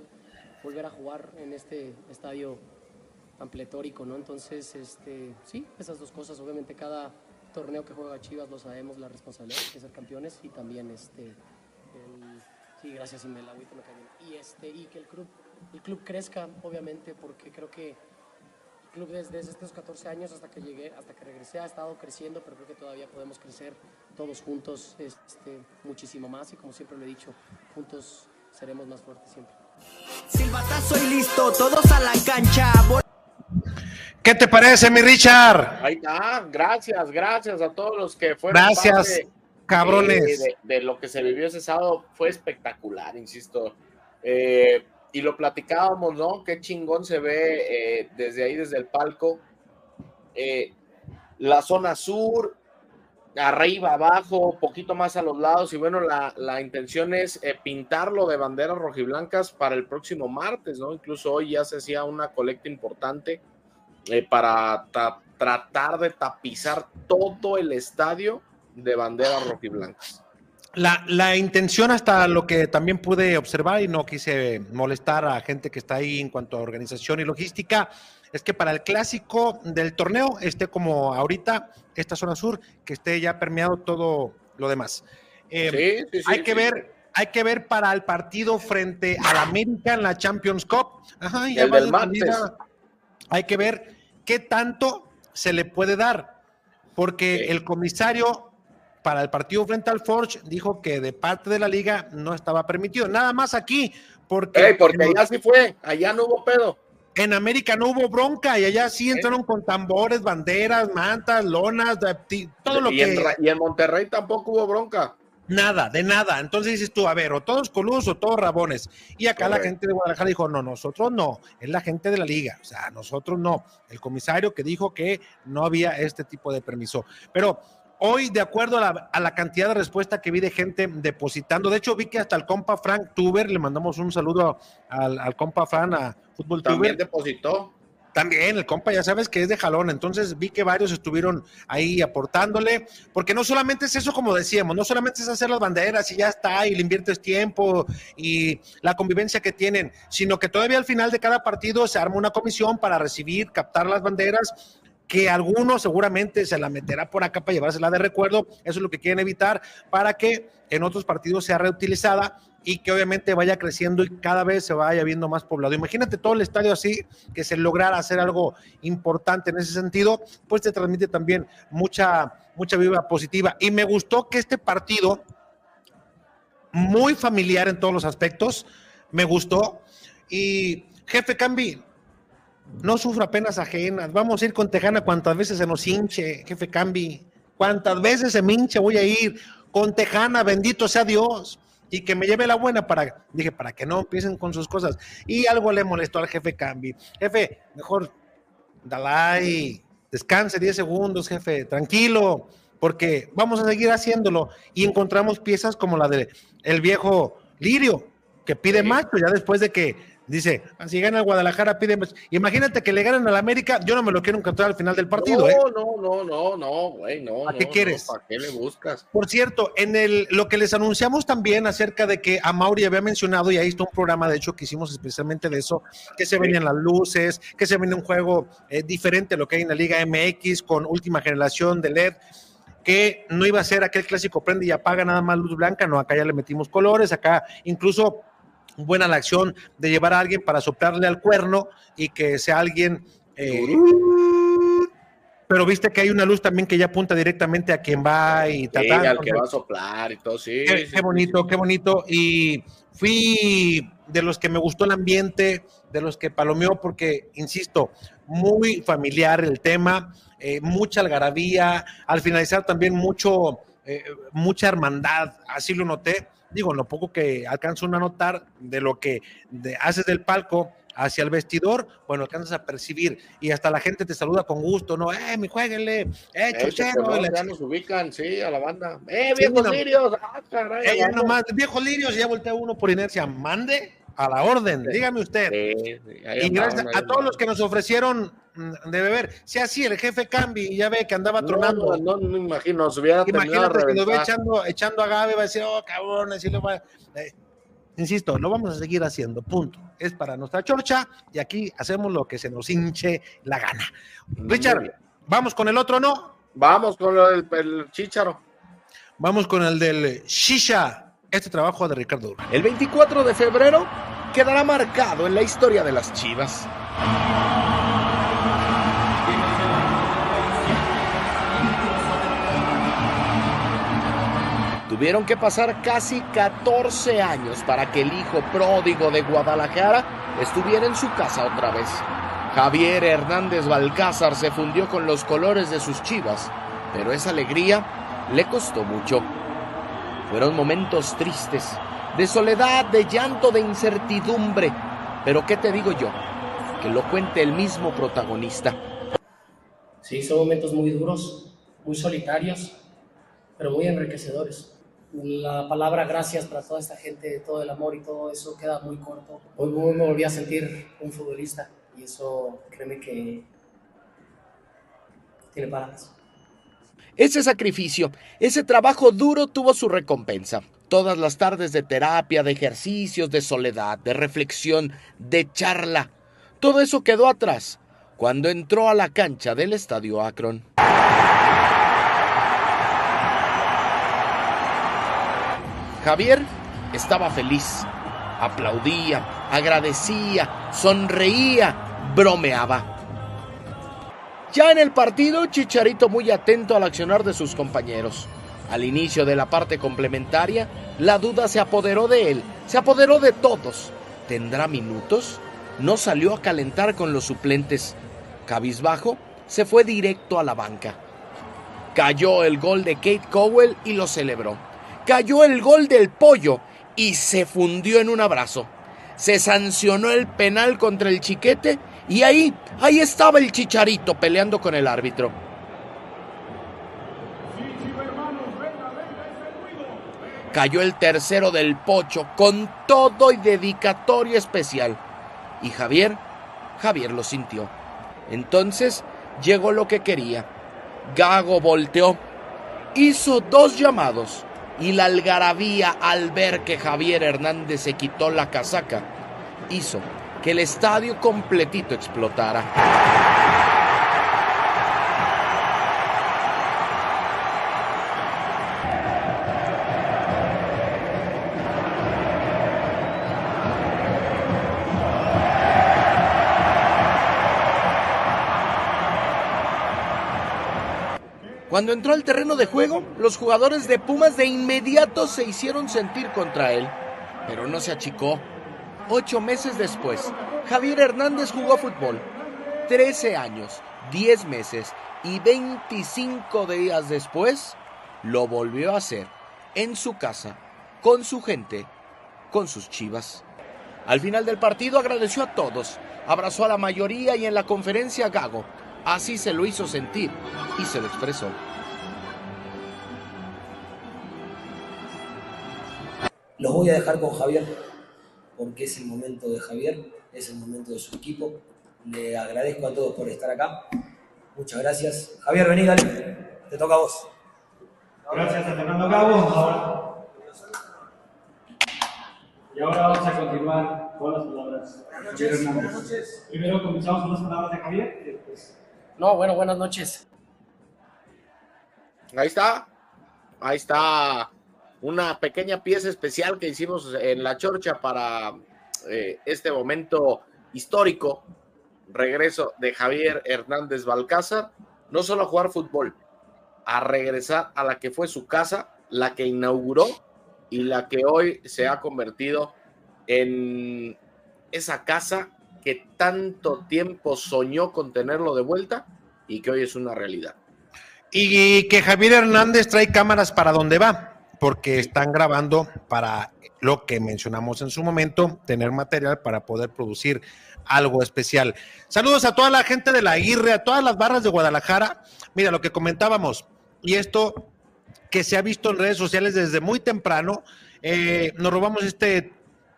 volver a jugar en este estadio tan pletórico, ¿no? Entonces, este, sí, esas dos cosas, obviamente cada torneo que juega Chivas lo sabemos, la responsabilidad de ser campeones y también este, el- Sí, gracias, Imel, agüita me cae bien. Y, este, y que el club, el club crezca, obviamente, porque creo que club desde estos 14 años hasta que llegué, hasta que regresé, ha estado creciendo, pero creo que todavía podemos crecer todos juntos este, muchísimo más. Y como siempre lo he dicho, juntos seremos más fuertes siempre. Silbatazo y listo, todos a la cancha. ¿Qué te parece, mi Richard? Ahí está, gracias, gracias a todos los que fueron Gracias, parte, cabrones. eh, de, de lo que se vivió ese sábado fue espectacular, insisto. Eh, y lo platicábamos, ¿no? Qué chingón se ve eh, desde ahí, desde el palco. eh, la zona sur, arriba, abajo, poquito más a los lados. Y bueno, la, intención es eh, pintarlo de banderas rojiblancas para el próximo martes, ¿no? Incluso hoy ya se hacía una colecta importante para tratar de tapizar todo el estadio de banderas rojiblancas. La, la, intención hasta lo que también pude observar y no quise molestar a gente que está ahí en cuanto a organización y logística, es que para el clásico del torneo esté como ahorita, esta zona sur, que esté ya permeado todo lo demás. Eh, hay que ver, hay que ver para el partido frente al América en la Champions Cup. Ajá, ya hay que ver qué tanto se le puede dar, porque el comisario para el partido frente al Forge dijo que de parte de la liga no estaba permitido. Nada más aquí, porque. porque allá sí fue, allá no hubo pedo. En América no hubo bronca y allá sí entraron con tambores, banderas, mantas, lonas, todo lo que. y en Monterrey tampoco hubo bronca. Nada, de nada. Entonces dices tú, a ver, o todos coludos o todos rabones. Y acá la gente de Guadalajara dijo, no, nosotros no, es la gente de la liga, o sea, nosotros no. El comisario que dijo que no había este tipo de permiso. Pero hoy, de acuerdo a la, cantidad de respuesta que vi de gente depositando, de hecho vi que hasta el compa Frank Tuber, le mandamos un saludo al, al compa Frank, a Fútbol También depositó. También, el compa ya sabes que es de jalón, entonces vi que varios estuvieron ahí aportándole, porque no solamente es eso como decíamos, no solamente es hacer las banderas y ya está, y le inviertes tiempo y la convivencia que tienen, sino que todavía al final de cada partido se arma una comisión para recibir, captar las banderas, que alguno seguramente se la meterá por acá para llevársela de recuerdo, eso es lo que quieren evitar, para que en otros partidos sea reutilizada y que obviamente vaya creciendo y cada vez se vaya viendo más poblado. Imagínate todo el estadio así, que se lograra hacer algo importante en ese sentido, pues te transmite también mucha, mucha vibra positiva. Y me gustó que este partido, muy familiar en todos los aspectos, me gustó. Y jefe Cambi, no sufra penas ajenas, vamos a ir con Tejana cuantas veces se nos hinche, jefe Cambi, cuantas veces se me hinche voy a ir con Tejana, bendito sea Dios y que me lleve la buena para, dije, para que no empiecen con sus cosas. Y algo le molestó al jefe Cambi. Jefe, mejor, Dalai, descanse 10 segundos, jefe, tranquilo, porque vamos a seguir haciéndolo. Y encontramos piezas como la de el viejo Lirio, que pide macho, ya después de que Dice, si gana el Guadalajara, pide. Imagínate que le ganan al América, yo no me lo quiero encontrar al final del partido. No, ¿eh? no, no, no, no, güey, no. ¿A qué quieres? ¿Para qué le buscas? Por cierto, en el lo que les anunciamos también acerca de que a Mauri había mencionado, y ahí está un programa, de hecho, que hicimos especialmente de eso, que se venían las luces, que se viene un juego eh, diferente a lo que hay en la Liga MX con última generación de LED que no iba a ser aquel clásico prende y apaga nada más luz blanca, no, acá ya le metimos colores, acá incluso buena la acción de llevar a alguien para soplarle al cuerno y que sea alguien... Eh, pero viste que hay una luz también que ya apunta directamente a quien va y tal. al que va a soplar y todo, sí. Qué, bonito, qué bonito. Y fui de los que me gustó el ambiente, de los que palomeó, porque, insisto, muy familiar el tema, eh, mucha algarabía, al finalizar también mucho, eh, mucha hermandad, así lo noté digo, lo poco que alcanzo a notar de lo que haces del palco hacia el vestidor, bueno, alcanzas a percibir y hasta la gente te saluda con gusto, ¿no? ¡Eh, mi jueguenle! ¡Eh, eh chochero! ya nos ubican, sí, a la banda. ¡Eh, viejos lirios! ¡Ah, caray! Eh, nomás, viejos lirios, ya voltea uno por inercia. ¡Mande! A la orden, dígame usted. y gracias a todos los que nos ofrecieron mm, de beber. Si así el jefe Cambi ya ve que andaba tronando. No, no, no, imagino, se hubiera Imagínate que lo ve echando, echando agave, va a decir, oh, cabrón, lo va eh, Insisto, lo vamos a seguir haciendo, punto. Es para nuestra chorcha y aquí hacemos lo que se nos hinche la gana. Richard, ¿vamos con el otro no? Vamos con el, el chícharo. Vamos con el del Shisha este trabajo de Ricardo. El 24 de febrero quedará marcado en la historia de las Chivas. Tuvieron que pasar casi 14 años para que el hijo pródigo de Guadalajara estuviera en su casa otra vez. Javier Hernández Balcázar se fundió con los colores de sus chivas, pero esa alegría le costó mucho. Fueron momentos tristes, de soledad, de llanto, de incertidumbre. Pero ¿qué te digo yo? Que lo cuente el mismo protagonista. Sí, son momentos muy duros, muy solitarios, pero muy enriquecedores. La palabra gracias para toda esta gente, todo el amor y todo eso queda muy corto. Hoy me volví a sentir un futbolista y eso, créeme que tiene palabras. Ese sacrificio, ese trabajo duro tuvo su recompensa. Todas las tardes de terapia, de ejercicios, de soledad, de reflexión, de charla. Todo eso quedó atrás cuando entró a la cancha del Estadio Akron. Javier estaba feliz, aplaudía, agradecía, sonreía, bromeaba. Ya en el partido, Chicharito muy atento al accionar de sus compañeros. Al inicio de la parte complementaria, la duda se apoderó de él, se apoderó de todos. ¿Tendrá minutos? No salió a calentar con los suplentes. Cabizbajo, se fue directo a la banca. Cayó el gol de Kate Cowell y lo celebró cayó el gol del pollo y se fundió en un abrazo. Se sancionó el penal contra el chiquete y ahí, ahí estaba el chicharito peleando con el árbitro. Cayó el tercero del pocho con todo y dedicatoria especial. Y Javier, Javier lo sintió. Entonces llegó lo que quería. Gago volteó, hizo dos llamados y la algarabía al ver que Javier Hernández se quitó la casaca hizo que el estadio completito explotara. Cuando entró al terreno de juego, los jugadores de Pumas de inmediato se hicieron sentir contra él, pero no se achicó. Ocho meses después, Javier Hernández jugó fútbol. Trece años, diez meses y veinticinco días después, lo volvió a hacer en su casa, con su gente, con sus chivas. Al final del partido agradeció a todos, abrazó a la mayoría y en la conferencia Gago Así se lo hizo sentir y se lo expresó. Los voy a dejar con Javier, porque es el momento de Javier, es el momento de su equipo. Le agradezco a todos por estar acá. Muchas gracias. Javier, vení, dale. Te toca a vos. Gracias a Fernando Cabo. Y ahora vamos a continuar con las palabras de Primero comenzamos con las palabras de Javier no, bueno, buenas noches. Ahí está. Ahí está una pequeña pieza especial que hicimos en la chorcha para eh, este momento histórico. Regreso de Javier Hernández Balcázar, no solo a jugar fútbol, a regresar a la que fue su casa, la que inauguró y la que hoy se ha convertido en esa casa que tanto tiempo soñó con tenerlo de vuelta y que hoy es una realidad. Y que Javier Hernández trae cámaras para donde va, porque están grabando para lo que mencionamos en su momento, tener material para poder producir algo especial. Saludos a toda la gente de la Aguirre, a todas las barras de Guadalajara. Mira lo que comentábamos, y esto que se ha visto en redes sociales desde muy temprano, eh, nos robamos este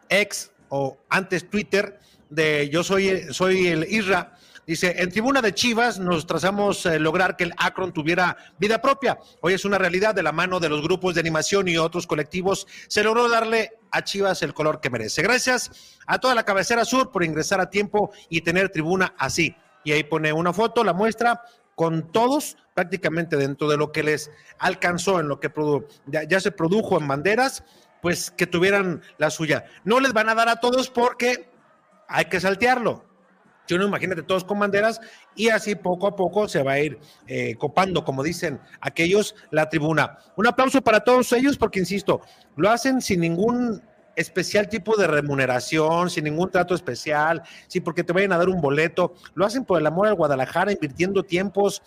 ex o antes Twitter de yo soy, soy el Isra. Dice, en tribuna de Chivas nos trazamos eh, lograr que el Akron tuviera vida propia. Hoy es una realidad de la mano de los grupos de animación y otros colectivos. Se logró darle a Chivas el color que merece. Gracias a toda la cabecera sur por ingresar a tiempo y tener tribuna así. Y ahí pone una foto, la muestra con todos prácticamente dentro de lo que les alcanzó en lo que ya se produjo en banderas, pues que tuvieran la suya. No les van a dar a todos porque hay que saltearlo. Yo no imagínate todos con banderas y así poco a poco se va a ir eh, copando, como dicen aquellos, la tribuna. Un aplauso para todos ellos porque, insisto, lo hacen sin ningún especial tipo de remuneración, sin ningún trato especial, sí, porque te vayan a dar un boleto. Lo hacen por el amor al Guadalajara, invirtiendo tiempos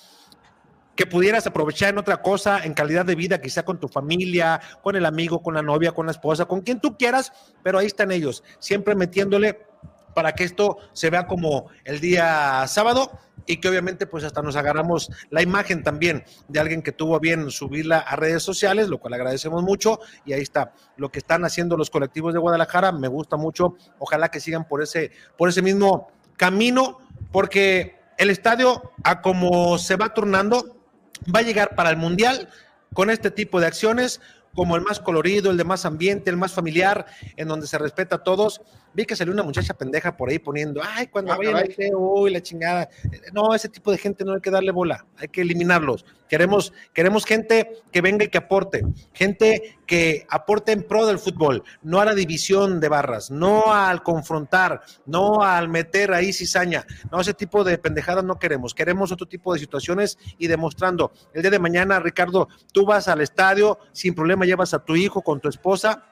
que pudieras aprovechar en otra cosa, en calidad de vida, quizá con tu familia, con el amigo, con la novia, con la esposa, con quien tú quieras, pero ahí están ellos, siempre metiéndole para que esto se vea como el día sábado y que obviamente pues hasta nos agarramos la imagen también de alguien que tuvo bien subirla a redes sociales, lo cual agradecemos mucho. Y ahí está lo que están haciendo los colectivos de Guadalajara, me gusta mucho, ojalá que sigan por ese por ese mismo camino porque el estadio a como se va turnando va a llegar para el Mundial con este tipo de acciones como el más colorido, el de más ambiente, el más familiar, en donde se respeta a todos. Vi que salió una muchacha pendeja por ahí poniendo, ay, cuando Ah, vayan la chingada. No, ese tipo de gente no hay que darle bola, hay que eliminarlos. Queremos, queremos gente que venga y que aporte, gente que aporte en pro del fútbol, no a la división de barras, no al confrontar, no al meter ahí cizaña. No, ese tipo de pendejadas no queremos. Queremos otro tipo de situaciones y demostrando. El día de mañana, Ricardo, tú vas al estadio, sin problema llevas a tu hijo con tu esposa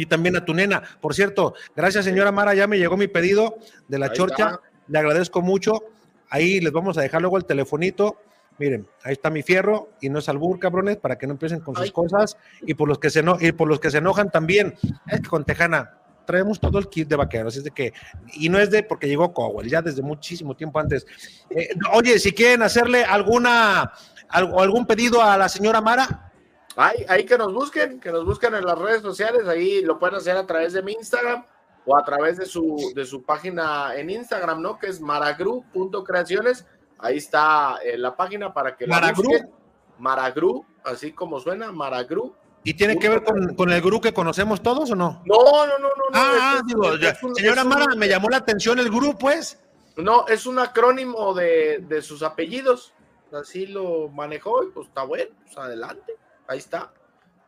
y también a tu nena. Por cierto, gracias señora Mara, ya me llegó mi pedido de la Ahí chorcha. está. Le agradezco mucho. Ahí les vamos a dejar luego el telefonito. Miren, ahí está mi fierro y no es albur, cabrones, para que no empiecen con sus cosas. Y por los que se eno- y por los que se enojan también. Es que con Tejana traemos todo el kit de vaqueros, es de que, y no es de porque llegó Cowell, ya desde muchísimo tiempo antes. Eh, oye, si quieren hacerle alguna, algún pedido a la señora Mara, Ahí, ahí que nos busquen, que nos busquen en las redes sociales, ahí lo pueden hacer a través de mi Instagram o a través de su, de su página en Instagram, ¿no? Que es maragru.creaciones. Ahí está eh, la página para que la Maragru. busquen. Maragru, así como suena, Maragru. ¿y tiene que ver con, con el grupo que conocemos todos o no? No, no, no, no. no, Ah, es- digo, es- un- señora un- Mara, me llamó la atención el grupo, pues. No, es un acrónimo de, de sus apellidos. Así lo manejó y pues está bueno, pues adelante. Ahí está.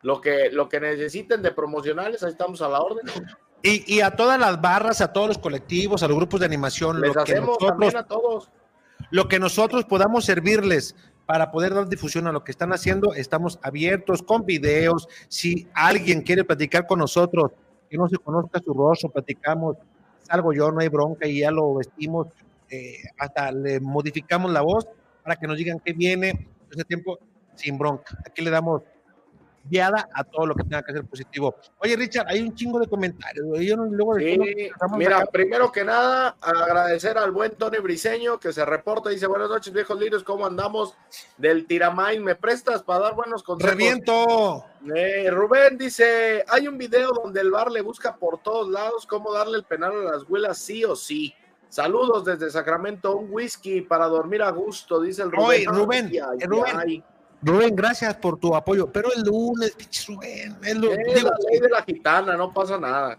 Lo que, lo que necesiten de promocionales, ahí estamos a la orden. Y, y a todas las barras, a todos los colectivos, a los grupos de animación, Les lo que, nosotros, también a todos. lo que nosotros podamos servirles para poder dar difusión a lo que están haciendo, estamos abiertos con videos. Si alguien quiere platicar con nosotros, que no se conozca su rostro, platicamos, salgo yo, no hay bronca y ya lo vestimos, eh, hasta le modificamos la voz para que nos digan qué viene, ese tiempo sin bronca. Aquí le damos guiada a todo lo que tenga que ser positivo. Oye, Richard, hay un chingo de comentarios. Yo no, luego Sí, mira, primero que nada, agradecer al buen Tony Briseño que se reporta. Dice: Buenas noches, viejos lirios, ¿cómo andamos? Del Tiramain, ¿me prestas para dar buenos consejos? ¡Reviento! Eh, Rubén dice: Hay un video donde el bar le busca por todos lados cómo darle el penal a las huelas, sí o sí. Saludos desde Sacramento, un whisky para dormir a gusto, dice el Rubén. Oye, Rubén, Ay, eh, Rubén, ay. Rubén, gracias por tu apoyo. Pero el lunes, pinche Rubén, el lunes, Es la ley de la gitana, no pasa nada.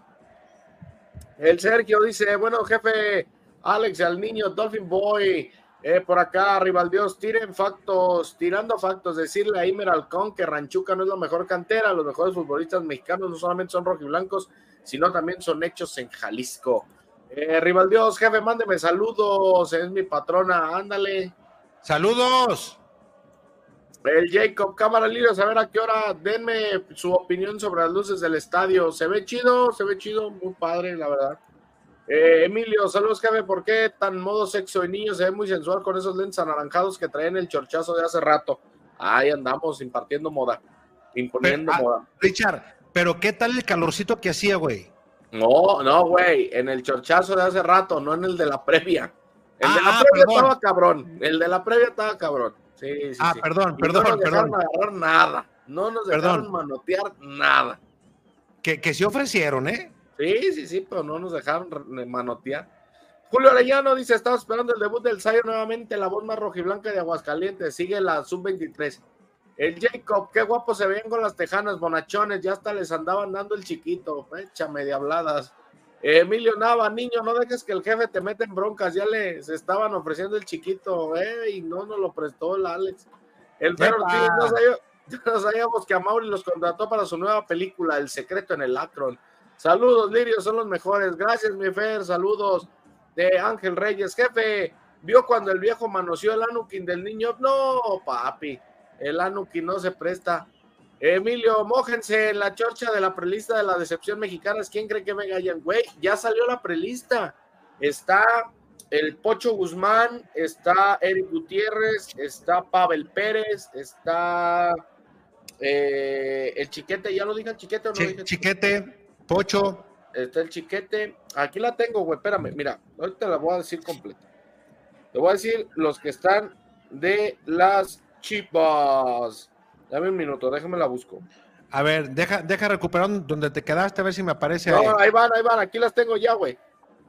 El Sergio dice, bueno, jefe, Alex, al niño Dolphin Boy, eh, por acá, Rivaldios, tiren factos, tirando factos, decirle a Imer Alcón que Ranchuca no es la mejor cantera, los mejores futbolistas mexicanos no solamente son rojiblancos, sino también son hechos en Jalisco. Eh, Rivaldios, jefe, mándeme saludos, es mi patrona, ándale. Saludos. El Jacob, cámara libre, a ver a qué hora, denme su opinión sobre las luces del estadio. Se ve chido, se ve chido, muy padre, la verdad. Eh, Emilio, saludos, jefe. ¿Por qué tan modo sexo de niño? Se ve muy sensual con esos lentes anaranjados que traen el chorchazo de hace rato. Ahí andamos impartiendo moda, imponiendo Pero, ah, moda. Richard, pero ¿qué tal el calorcito que hacía, güey? No, no, güey, en el chorchazo de hace rato, no en el de la previa. El de la ah, previa perdón. estaba cabrón. El de la previa estaba cabrón. Sí, sí, Ah, sí. perdón, perdón, no nos dejaron perdón. agarrar nada. No nos Perdón. dejaron manotear nada. Que, que se ofrecieron, ¿eh? Sí, sí, sí, pero no nos dejaron re- manotear. Julio Arellano dice, estaba esperando el debut del Sayo nuevamente, la voz más rojiblanca de Aguascalientes, sigue la sub-23. El Jacob, qué guapo se veían con las tejanas, bonachones, ya hasta les andaban dando el chiquito, échame diabladas. Emilio Nava, niño, no dejes que el jefe te meta en broncas, ya les estaban ofreciendo el chiquito, eh, y no nos lo prestó el Alex. El Fer ¡Epa! Ortiz, no, sabía- no sabíamos que a Mauri los contrató para su nueva película, El secreto en el Akron. Saludos, Lirio, son los mejores. Gracias, mi Fer. Saludos de Ángel Reyes. Jefe, ¿vio cuando el viejo manoseó el Anukin del niño? No, papi, el Anukin no se presta. Emilio, mójense en la chorcha de la prelista de la decepción mexicana. ¿Quién cree que venga allá? Güey, ya salió la prelista. Está el Pocho Guzmán, está Eric Gutiérrez, está Pavel Pérez, está eh, el Chiquete, ¿ya lo dije el Chiquete o no dije chiquete, Pocho, está el chiquete. Aquí la tengo, güey, espérame, mira, ahorita la voy a decir completa. Te voy a decir los que están de las chivas. Dame un minuto, déjame la busco. A ver, deja, deja recuperar donde te quedaste, a ver si me aparece ahí. No, ahí van, ahí van, aquí las tengo ya, güey.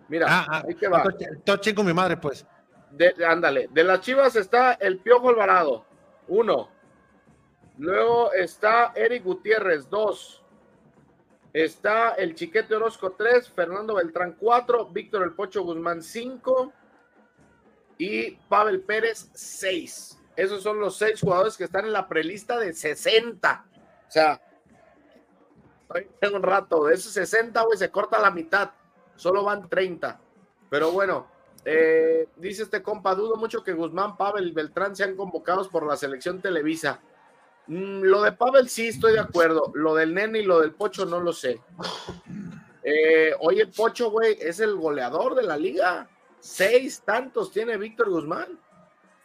Mira, Ah, ah, ahí que va. Todo chingo mi madre, pues. De- ándale, de las chivas está el Piojo Alvarado, uno. Luego está Eric Gutiérrez, dos. Está el Chiquete Orozco, tres. Fernando Beltrán, cuatro. Víctor El Pocho Guzmán, cinco. Y Pavel Pérez, seis. Esos son los seis jugadores que están en la prelista de 60. O sea, tengo un rato. De esos 60, güey, se corta la mitad. Solo van 30. Pero bueno, eh, dice este compa, dudo mucho que Guzmán, Pavel y Beltrán sean convocados por la selección Televisa. Mm, lo de Pavel sí estoy de acuerdo. Lo del nene y lo del Pocho no lo sé. Eh, oye, el Pocho, güey, es el goleador de la liga. Seis tantos tiene Víctor Guzmán.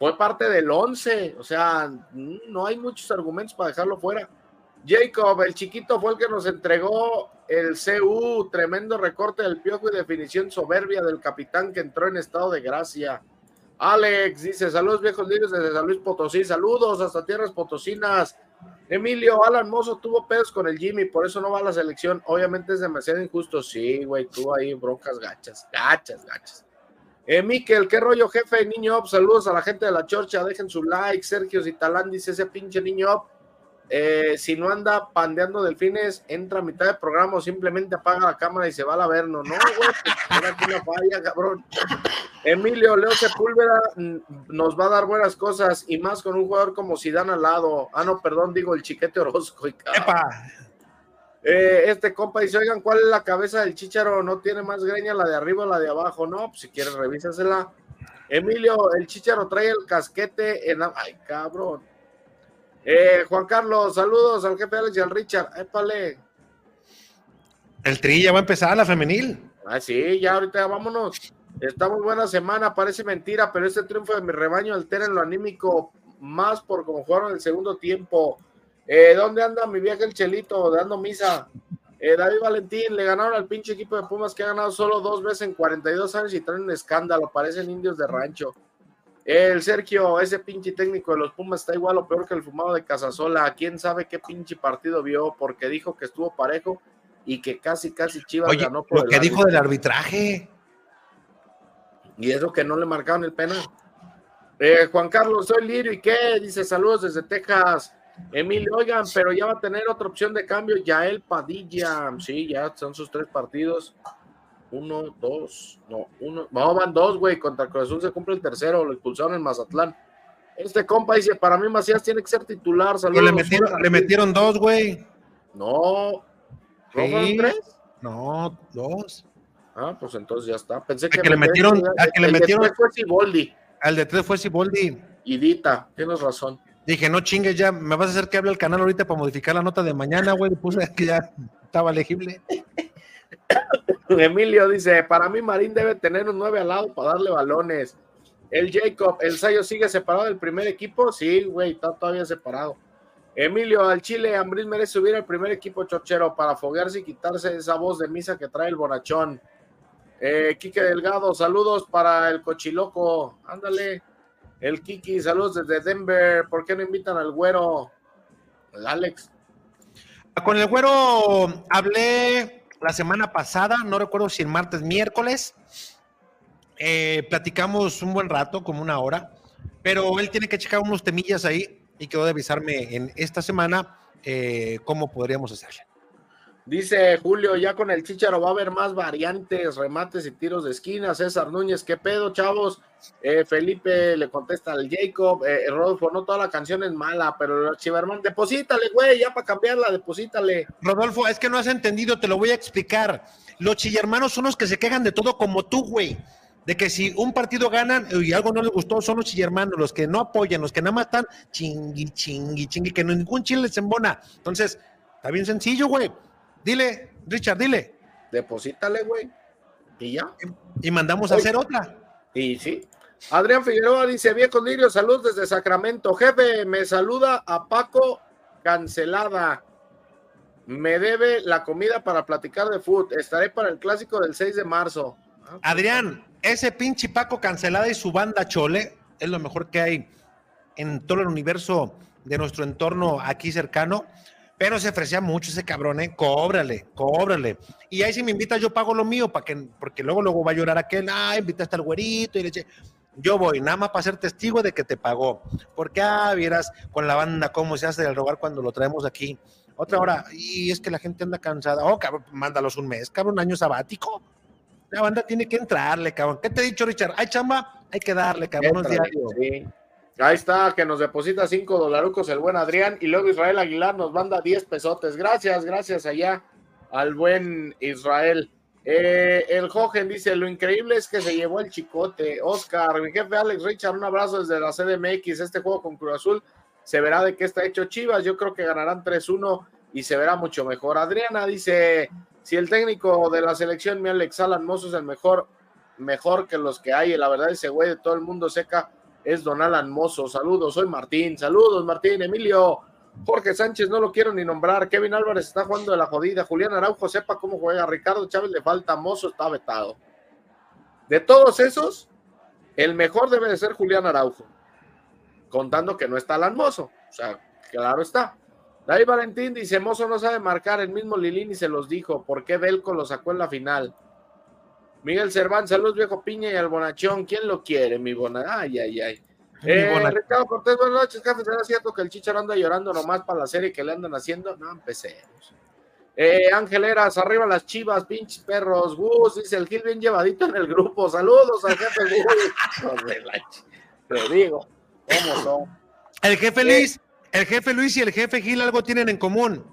Fue parte del once. O sea, mm, no hay muchos argumentos para dejarlo fuera. Jacob, el chiquito fue el que nos entregó el CU, tremendo recorte del piojo y definición soberbia del capitán que entró en estado de gracia. Alex dice: Saludos, viejos libres desde San Luis Potosí. Saludos hasta tierras potosinas. Emilio, Alan Mozo tuvo pedos con el Jimmy, por eso no va a la selección. Obviamente es demasiado injusto. Sí, güey, tú ahí broncas gachas, gachas, gachas. Eh, Miquel, qué rollo, jefe, niño Op, saludos a la gente de la chorcha, dejen su like. Sergio Zitalán dice ese pinche niño Op. eh, si no anda pandeando delfines, entra a mitad del programa o simplemente apaga la cámara y se va al averno. No, güey, pues, aquí una falla, cabrón. Emilio Leo Sepúlveda mm, nos va a dar buenas cosas y más con un jugador como Zidane al lado. Ah, no, perdón, digo el chiquete Orozco. y cabrón. Eh, este compa dice, oigan, ¿cuál es la cabeza del chicharo? ¿No tiene más greña la de arriba o la de abajo? No, pues si quieres revísasela. Emilio, el chicharo trae el casquete en la... Ay, cabrón. Eh, Juan Carlos, saludos al jefe Alex y al Richard. Épale. El tri ya va a empezar, la femenil. Ah, sí, ya ahorita vámonos. Está muy buena semana, parece mentira, pero este triunfo de mi rebaño altera en lo anímico más por cómo jugaron el segundo tiempo. Eh, ¿Dónde anda mi vieja el Chelito dando misa? Eh, David Valentín, le ganaron al pinche equipo de Pumas que ha ganado solo dos veces en 42 años y traen un escándalo, parecen indios de rancho. El Sergio, ese pinche técnico de los Pumas está igual o peor que el fumado de Casasola. ¿Quién sabe qué pinche partido vio? Porque dijo que estuvo parejo y que casi, casi Chivas Oye, ganó por lo el que dijo árbitro. del arbitraje. Y eso que no le marcaron el penal. Eh, Juan Carlos, soy Lirio y qué, dice saludos desde Texas. Emilio, oigan, pero ya va a tener otra opción de cambio, Yael Padilla. Sí, ya son sus tres partidos. Uno, dos, no, uno, no, van dos, güey. Contra Cruz Azul se cumple el tercero, lo expulsaron en Mazatlán. Este compa dice: Para mí, Macías tiene que ser titular. Saludos. le metieron, le metieron dos, güey. No, ¿no Sí. tres? No, dos. Ah, pues entonces ya está. Pensé Al que, que le me- metieron- al que le el de metieron- tres fue Siboldi Al de tres fue Siboldi. y Dita, tienes razón. Dije, no chingues ya, me vas a hacer que hable el canal ahorita para modificar la nota de mañana, güey. Puse que ya estaba legible. Emilio dice, para mí Marín debe tener un 9 al lado para darle balones. El Jacob, el Sayo sigue separado del primer equipo. Sí, güey, está todavía separado. Emilio, al Chile, Ambril merece subir al primer equipo chochero para foguearse y quitarse esa voz de misa que trae el bonachón. Eh, Quique Delgado, saludos para el cochiloco. Ándale. El Kiki, saludos desde Denver. ¿Por qué no invitan al güero? Alex. Con el güero hablé la semana pasada, no recuerdo si el martes, miércoles. Eh, platicamos un buen rato, como una hora, pero él tiene que checar unos temillas ahí y quedó de avisarme en esta semana eh, cómo podríamos hacerle. Dice Julio, ya con el Chicharo va a haber más variantes, remates y tiros de esquina. César Núñez, ¿qué pedo, chavos? Eh, Felipe le contesta al Jacob. Eh, Rodolfo, no toda la canción es mala, pero Chiverman, deposítale, güey, ya para cambiarla, deposítale. Rodolfo, es que no has entendido, te lo voy a explicar. Los chillermanos son los que se quejan de todo como tú, güey. De que si un partido ganan y algo no les gustó, son los chillermanos, los que no apoyan, los que nada más están chingui, chingui, chingui, que ningún chile les embona. Entonces, está bien sencillo, güey. Dile, Richard, dile. Deposítale, güey. Y ya. Y mandamos a hacer otra. Y sí. Adrián Figueroa dice, viejo Lirio, salud desde Sacramento. Jefe, me saluda a Paco Cancelada. Me debe la comida para platicar de food. Estaré para el clásico del 6 de marzo. Ah, Adrián, ese pinche Paco cancelada y su banda Chole es lo mejor que hay en todo el universo de nuestro entorno aquí cercano. Pero se ofrecía mucho ese cabrón, ¿eh? Cóbrale, cóbrale. Y ahí si me invitas, yo pago lo mío, para que, porque luego, luego va a llorar aquel, ah, invitaste al güerito y le eché. Yo voy, nada más para ser testigo de que te pagó. Porque, ah, vieras con la banda cómo se hace el robar cuando lo traemos aquí. Otra hora, y es que la gente anda cansada. Oh, cabrón, mándalos un mes, cabrón, un año sabático. La banda tiene que entrarle, cabrón. ¿Qué te he dicho, Richard? Hay chamba, hay que darle, cabrón. Entrale, diarios. sí. Ahí está, que nos deposita 5 dolarucos el buen Adrián. Y luego Israel Aguilar nos manda 10 pesotes. Gracias, gracias allá al buen Israel. Eh, el Jogen dice: Lo increíble es que se llevó el chicote. Oscar, mi jefe Alex Richard, un abrazo desde la CDMX. Este juego con Cruz Azul se verá de qué está hecho Chivas. Yo creo que ganarán 3-1 y se verá mucho mejor. Adriana dice: Si el técnico de la selección, mi Alex Alan Mozo, es el mejor, mejor que los que hay. La verdad, ese güey de todo el mundo seca es Don Alan Mozo. Saludos, soy Martín. Saludos, Martín. Emilio. Jorge Sánchez no lo quiero ni nombrar. Kevin Álvarez está jugando de la jodida. Julián Araujo sepa cómo juega. Ricardo Chávez le falta. Mozo está vetado. De todos esos, el mejor debe de ser Julián Araujo. Contando que no está Alan Mozo. O sea, claro está. David Valentín dice: Mozo no sabe marcar. El mismo Lilini se los dijo. ¿Por qué Belco lo sacó en la final? Miguel Cervantes, saludos viejo Piña y al Bonachón. ¿Quién lo quiere, mi Bona? Ay, ay, ay. Eh, Ricardo Cortés, buenas noches, jefe. ¿Será cierto que el Chicharo anda llorando nomás para la serie que le andan haciendo? No, empecemos. Eh, Ángel Eras, arriba las chivas, pinches perros. Gus, dice el Gil bien llevadito en el grupo. Saludos al jefe Gus. Te digo, ¿cómo son? El jefe Luis, el jefe Luis y el jefe Gil algo tienen en común.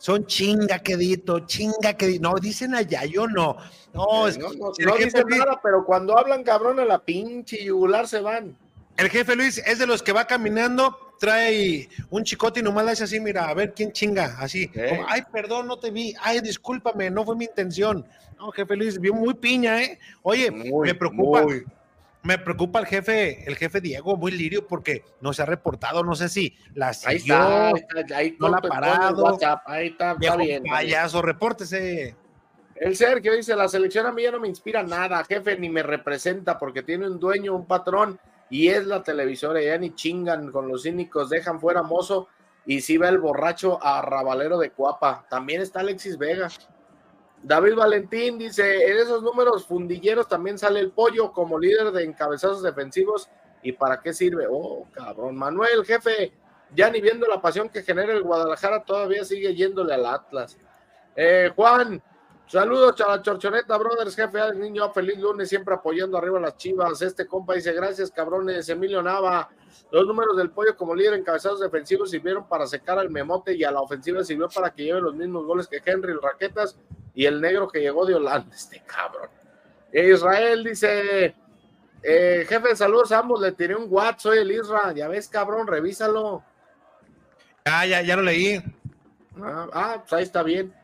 Son chinga quedito, chinga quedito. No, dicen allá, yo no. No, es- No, no, no dicen Luis- nada, pero cuando hablan cabrón a la pinche yugular se van. El jefe Luis es de los que va caminando, trae un chicote y nomás le hace así, mira, a ver quién chinga, así. como, ay, perdón, no te vi. Ay, discúlpame, no fue mi intención. No, jefe Luis, vio muy piña, ¿eh? Oye, me preocupa. muy. Me preocupa el jefe, el jefe Diego, muy lirio, porque no se ha reportado, no sé si la siguió, ahí está, ahí no la ha parado. WhatsApp, ahí está, está bien. payaso, repórtese. El Sergio dice, la selección a mí ya no me inspira nada, jefe, ni me representa porque tiene un dueño, un patrón, y es la televisora, ya ni chingan con los cínicos, dejan fuera Mozo, y si va el borracho a Rabalero de Cuapa. También está Alexis Vega. David Valentín dice, en esos números fundilleros también sale el pollo como líder de encabezazos defensivos. ¿Y para qué sirve? Oh, cabrón. Manuel, jefe, ya ni viendo la pasión que genera el Guadalajara, todavía sigue yéndole al Atlas. Eh, Juan, saludos a la Chorchoneta Brothers, jefe al niño, feliz lunes, siempre apoyando arriba a las chivas. Este compa dice, gracias, cabrones. Emilio Nava, los números del pollo como líder en cabezados defensivos sirvieron para secar al memote y a la ofensiva sirvió para que lleve los mismos goles que Henry, Raquetas y el negro que llegó de Holanda, este cabrón. Eh, Israel dice, eh, jefe, saludos a ambos, le tiré un WhatsApp, soy el Isra, ya ves, cabrón, revísalo. Ah, ya, ya lo leí. Ah, ah, pues ahí está bien.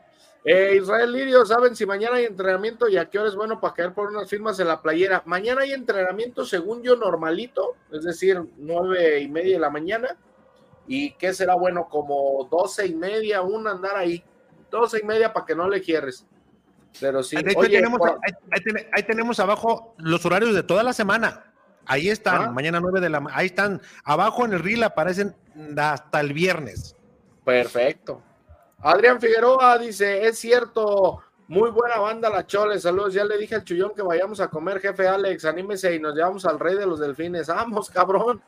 Eh, Israel Lirio, ¿saben si mañana hay entrenamiento y a qué hora es bueno para caer por unas firmas en la playera? Mañana hay entrenamiento, según yo, normalito, es decir, nueve y media de la mañana. ¿Y qué será bueno? Como doce y media, una andar ahí. Doce y media para que no le quieres. Pero sí, De hecho, oye, ahí, tenemos, por- ahí- ahí ten- ahí tenemos abajo los horarios de toda la semana. Ahí están, Ah. mañana 9 de la ahí están. Abajo en el reel aparecen hasta el viernes. Perfecto. Adrián Figueroa dice, es cierto, muy buena banda la Chole, saludos, ya le dije al Chullón que vayamos a comer, jefe Alex, anímese y nos llevamos al rey de los delfines, vamos, cabrón.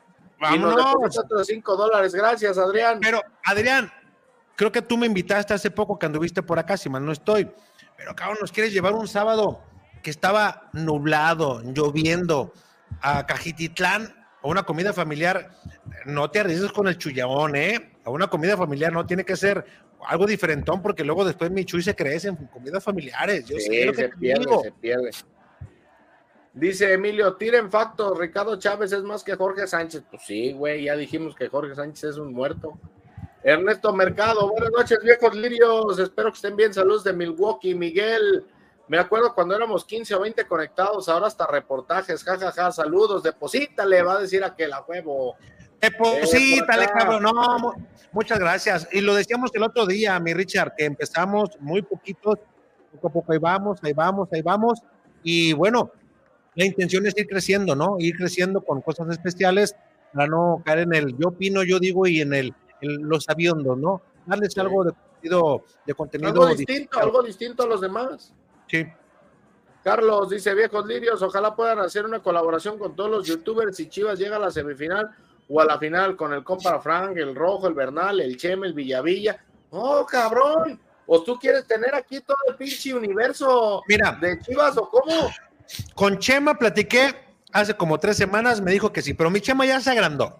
Y nos Vámonos. otros cinco dólares, gracias, Adrián. Pero, Adrián, creo que tú me invitaste hace poco que anduviste por acá, si mal no estoy. Pero, cabrón, nos quieres llevar un sábado que estaba nublado, lloviendo, a Cajititlán, a una comida familiar. No te arriesgues con el chullaón, ¿eh? A una comida familiar no tiene que ser algo diferentón, porque luego después mi chuy se crece en comidas familiares. Yo Sí, sé lo que se pierde, digo. se pierde. Dice Emilio, tiren facto, Ricardo Chávez es más que Jorge Sánchez. Pues sí, güey, ya dijimos que Jorge Sánchez es un muerto. Ernesto Mercado, buenas noches, viejos lirios. Espero que estén bien. Saludos de Milwaukee, Miguel. Me acuerdo cuando éramos 15 o 20 conectados, ahora hasta reportajes, jajaja, saludos, deposítale, va a decir aquel a huevo. Deposítale, Eh, cabrón. No, mu- muchas gracias. Y lo decíamos el otro día, mi Richard, que empezamos muy poquitos, poco a poco ahí vamos, ahí vamos, ahí vamos. Y bueno, la intención es ir creciendo, ¿no? Ir creciendo con cosas especiales para no caer en el yo opino, yo digo y en el, los sabiondos, ¿no? Darles algo de contenido, de contenido Algo distinto, algo distinto a los demás. Sí. Carlos dice, viejos lirios, ojalá puedan hacer una colaboración con todos los youtubers si Chivas llega a la semifinal o a la final con el compa Frank, el Rojo, el Bernal, el Cheme, el Villavilla. ¡Oh, cabrón! ¿O tú quieres tener aquí todo el pinche universo Mira. de Chivas o cómo? Con Chema platiqué hace como tres semanas, me dijo que sí, pero mi Chema ya se agrandó.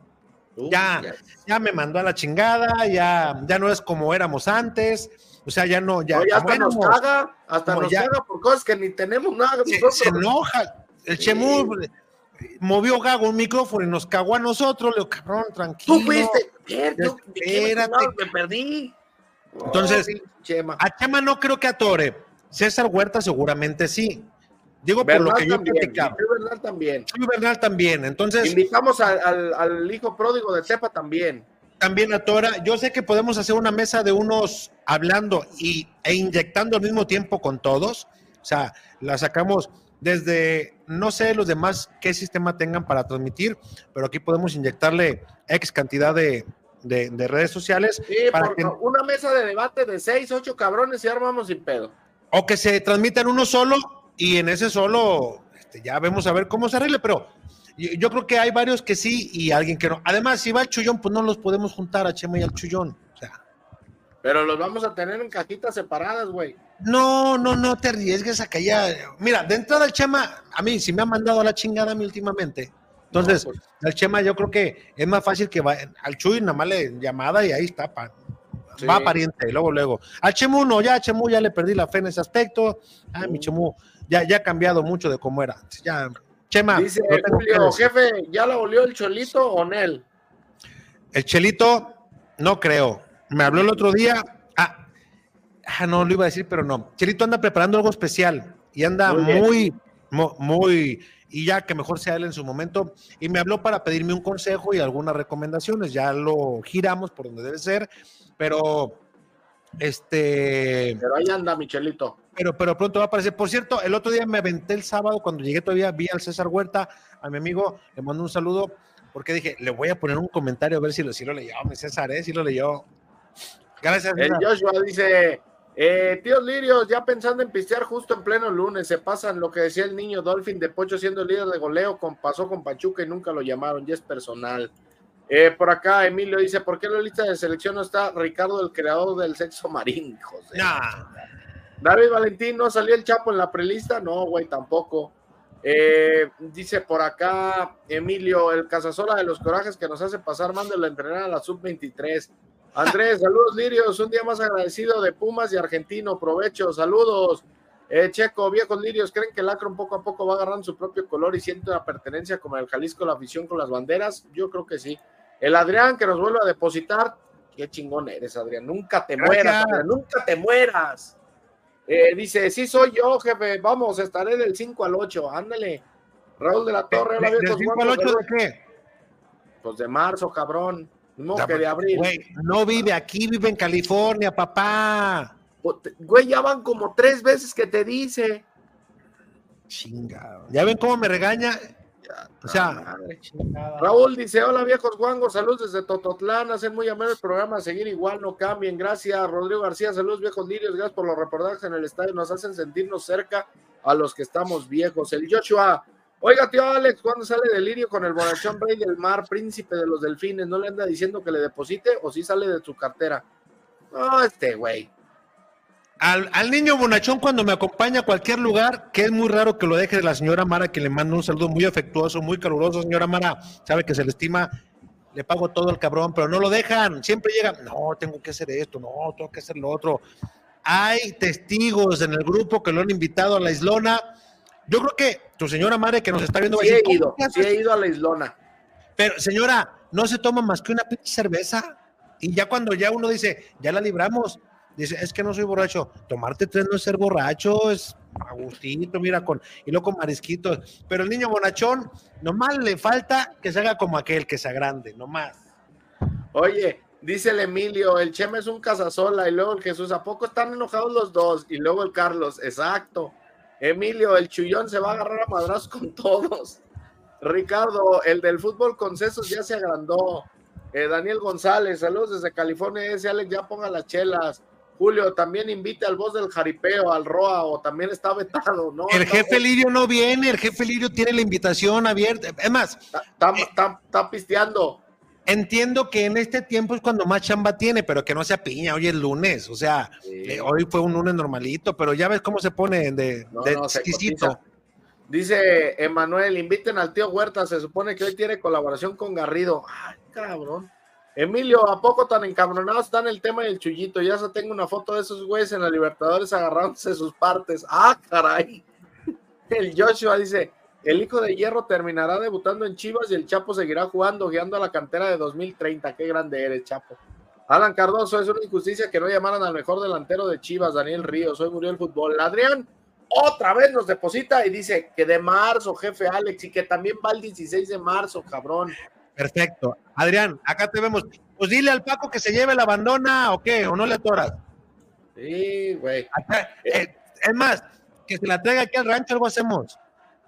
Ya, ya me mandó a la chingada, ya, ya no es como éramos antes, o sea, ya no, ya, Oye, hasta como nos éramos, caga, hasta nos ya- caga por cosas que ni tenemos nada se, enoja. El Chemu movió Gago un micrófono y nos cagó a nosotros, le digo, cabrón, tranquilo. Tú fuiste, Bien, yo- ¿de qué me Espérate. me perdí. Entonces, Oh, Chema. a Chema no creo que atore. César Huerta seguramente sí. Digo por lo que yo también, platicaba. Bernal también. Chuy Bernal también. Entonces, Invitamos al, hijo pródigo de Tepa también. también atora. Yo sé que podemos hacer una mesa de unos hablando y, e inyectando al mismo tiempo con todos. O sea, la sacamos desde, no sé los demás qué sistema tengan para transmitir, pero aquí podemos inyectarle X cantidad de, de- de redes sociales Sí, para que, una mesa de debate de seis, ocho cabrones y armamos sin pedo. o que se transmitan uno solo y en ese solo este, ya vemos a ver cómo se arregle, pero yo, yo creo que hay varios que sí y alguien que no. Además, si va el chullón, pues no los podemos juntar a Chema y al chullón. O sea, Pero los vamos a tener en cajitas separadas, güey. No, no, no te arriesgues a que ya. Mira, de entrada el Chema, a mí sí me ha mandado a la chingada a mí últimamente. Entonces, al Chema yo creo que es más fácil que va, al Chuy nada más le llamada y ahí está, pa- Sí. va pariente, luego, luego. Al Chemu no, ya a Chemu ya le perdí la fe en ese aspecto. Ah, mi Chemu ya, ya ha cambiado mucho de cómo era. antes. Ya, Chema, Dice Julio, jefe, ¿ya la olió el cholito o Nel? El Chelito, no creo. Me habló el otro día. Ah, ah, no, lo iba a decir, pero no. Chelito anda preparando algo especial y anda Muy muy, y ya que mejor sea él en su momento. Y me habló para pedirme un consejo y algunas recomendaciones. Ya lo giramos por donde debe ser, pero este. Pero ahí anda, Michelito. Pero, pero pronto va a aparecer. Por cierto, el otro día me aventé el sábado, cuando llegué todavía, vi al César Huerta, a mi amigo, le mando un saludo, porque dije, le voy a poner un comentario a ver si lo, si lo leyó, mi César, ¿eh? Si lo leyó. Gracias, El César. Joshua dice, eh, tíos Lirios, ya pensando en pistear justo en pleno lunes, se pasan lo que decía el niño Dolphin de Pocho siendo líder de goleo, con, pasó con Pachuca y nunca lo llamaron, ya es personal. Eh, por acá Emilio dice, ¿por qué en la lista de selección no está Ricardo, el creador del sexo marín? Hijos de- David Valentín, ¿no salió el Chapo en la prelista? No, güey, tampoco. Eh, dice por acá Emilio, el cazasola de los corajes que nos hace pasar, mándelo a entrenar a la sub-23. Andrés, saludos Lirios, un día más agradecido de Pumas y Argentino, provecho, saludos. Eh, Checo, viejos Lirios, ¿creen que el Acron poco a poco va agarrando su propio color y siente una pertenencia como el Jalisco, la afición con las banderas? Yo creo que sí. El Adrián que nos vuelve a depositar, qué chingón eres, Adrián, nunca te Gracias. mueras, Adrián, nunca te mueras. Eh, dice, sí soy yo, jefe, vamos, estaré del 5 al 8, ándale. Raúl de la Torre, hola, ¿De- del viejos 5 al guapos, 8 de qué? Pues de marzo, cabrón. No, que de abril. Güey, no vive aquí, vive en California, papá. Güey, ya van como tres veces que te dice. Chingado. ¿Ya ven cómo me regaña? O sea, Raúl dice, hola viejos guangos, saludos desde Tototlán, hacen muy ameno el programa, seguir igual, no cambien, gracias. Rodrigo García, saludos viejos lirios, gracias por los reportajes en el estadio, nos hacen sentirnos cerca a los que estamos viejos. El Joshua, oiga tío Alex, ¿cuándo sale de lirio con el bonachón rey del mar, príncipe de los delfines? ¿No le anda diciendo que le deposite o si sale de su cartera? No, este güey. Al, al niño bonachón cuando me acompaña a cualquier lugar, que es muy raro que lo deje de la señora Mara, que le mando un saludo muy afectuoso, muy caluroso, señora Mara, sabe que se le estima, le pago todo el cabrón, pero no lo dejan, siempre llegan, no, tengo que hacer esto, no, tengo que hacer lo otro. Hay testigos en el grupo que lo han invitado a la islona. Yo creo que tu señora Mara que nos está viendo va a Sí he decir, ¿cómo ido, sí he ido a la islona. Pero señora, no se toma más que una cerveza y ya cuando ya uno dice, ya la libramos, Dice, es que no soy borracho. Tomarte tres no es ser borracho, es Agustito, mira, con, y luego con marisquitos. Pero el niño bonachón, nomás le falta que se haga como aquel, que sea grande, nomás. Oye, dice el Emilio, el Chema es un casasola y luego el Jesús, ¿a poco están enojados los dos? Y luego el Carlos, exacto. Emilio, el chullón se va a agarrar a madrazos con todos. Ricardo, el del fútbol con sesos ya se agrandó. Eh, Daniel González, saludos desde California. Ese Alex ya ponga las chelas. Julio, también invite al voz del jaripeo, al Roa, o también está vetado, ¿no? El jefe Lirio no viene, el jefe Lirio tiene la invitación abierta. Es más, está, está- pisteando. Entiendo que en este tiempo es cuando más chamba tiene, pero que no sea piña, hoy es lunes, o sea, eh, hoy fue un lunes normalito, pero ya ves cómo se pone de, No, de no, se exquisito. Dice Emanuel, inviten al tío Huerta, se supone que hoy tiene colaboración con Garrido. Ay, cabrón. Emilio, ¿a poco tan encabronados están el tema del chullito? Ya se tengo una foto de esos güeyes en la Libertadores agarrándose sus partes. Ah, caray. El Joshua dice, el hijo de hierro terminará debutando en Chivas y el Chapo seguirá jugando, guiando a la cantera de 2030. Qué grande eres, Chapo. Alan Cardoso, es una injusticia que no llamaran al mejor delantero de Chivas, Daniel Ríos. Hoy murió el fútbol. Adrián, otra vez nos deposita y dice que de marzo, jefe Alex, y que también va el 16 de marzo, cabrón. Perfecto. Adrián, acá te vemos. Pues dile al Paco que se lleve la abandona o qué, o no le atoras. Sí, güey. Eh, es más, que se la traiga aquí al rancho, algo hacemos.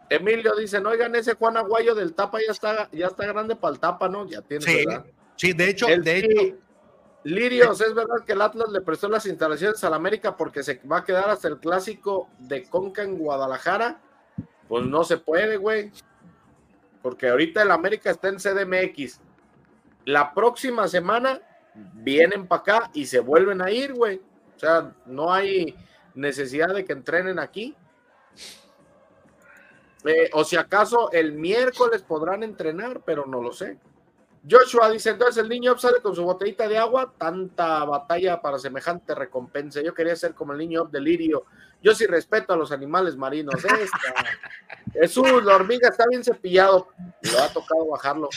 Emilio dice, no, oigan, ese Juan Aguayo del Tapa ya está, ya está grande para el Tapa, ¿no? Ya tiene Sí, ¿verdad? sí, de hecho, El- de hecho, Lirios, es verdad que el Atlas le prestó las instalaciones al América porque se va a quedar hasta el clásico de Conca en Guadalajara. Pues no se puede, güey. Porque ahorita el América está en CDMX. La próxima semana vienen para acá y se vuelven a ir, güey. O sea, no hay necesidad de que entrenen aquí. Eh, o si acaso el miércoles podrán entrenar, pero no lo sé. Joshua dice, entonces el niño sale con su botellita de agua, tanta batalla para semejante recompensa. Yo quería ser como el niño de Lirio. Yo sí respeto a los animales marinos. Esta. Jesús, la hormiga está bien cepillado. Lo ha tocado bajarlo.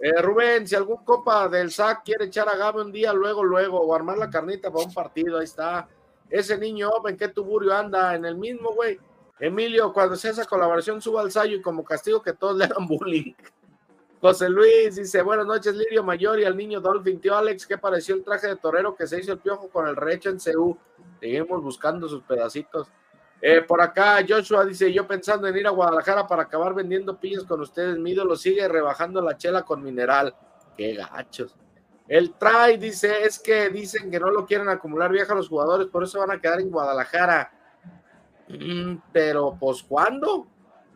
Eh, Rubén, si algún copa del SAC quiere echar a Gabe un día, luego, luego, o armar la carnita para un partido, ahí está. Ese niño, ¿en qué tuburio anda? En el mismo, güey. Emilio, cuando sea esa colaboración, suba al sallo y como castigo que todos le hagan bullying. José Luis dice, buenas noches, Lirio Mayor y al niño Dolphin. Tío Alex, ¿qué pareció el traje de torero que se hizo el piojo con el recho en CU? Seguimos buscando sus pedacitos. Eh, por acá, Joshua dice, yo pensando en ir a Guadalajara para acabar vendiendo pillos con ustedes. Mi ídolo sigue rebajando la chela con mineral. Qué gachos. El Try dice, es que dicen que no lo quieren acumular vieja los jugadores, por eso van a quedar en Guadalajara. Mm, pero, pues, ¿cuándo?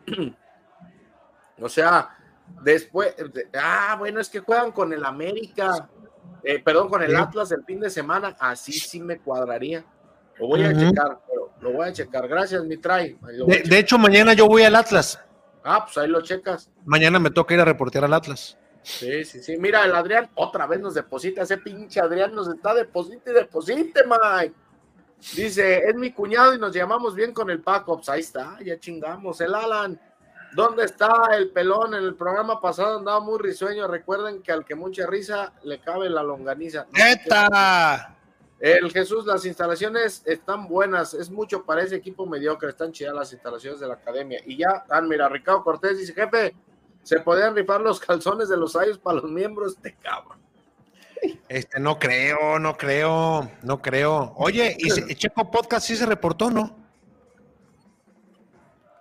o sea, después, de- ah, bueno, es que juegan con el América, eh, perdón, con el. Atlas el fin de semana, así sí me cuadraría. Lo voy a checar, pero lo voy a checar. Gracias, mi Try. De hecho, mañana yo voy al Atlas. Ah, pues ahí lo checas. Mañana me toca ir a reportear al Atlas. Sí, sí, sí. Mira, el Adrián otra vez nos deposita. Ese pinche Adrián nos está deposite y deposite, Mike. Dice, es mi cuñado y nos llamamos bien con el Paco. Pues ahí está, ya chingamos. El Alan, ¿dónde está el pelón? En el programa pasado andaba muy risueño. Recuerden que al que mucha risa le cabe la longaniza. ¡Neta! El Jesús, las instalaciones están buenas, es mucho para ese equipo mediocre, están chidas las instalaciones de la academia. Y ya, ah, mira, Ricardo Cortés dice, jefe, se podían rifar los calzones de los ayos para los miembros de cabrón. Este, no creo, no creo, no creo. Oye, y Checo Podcast sí se reportó, ¿no?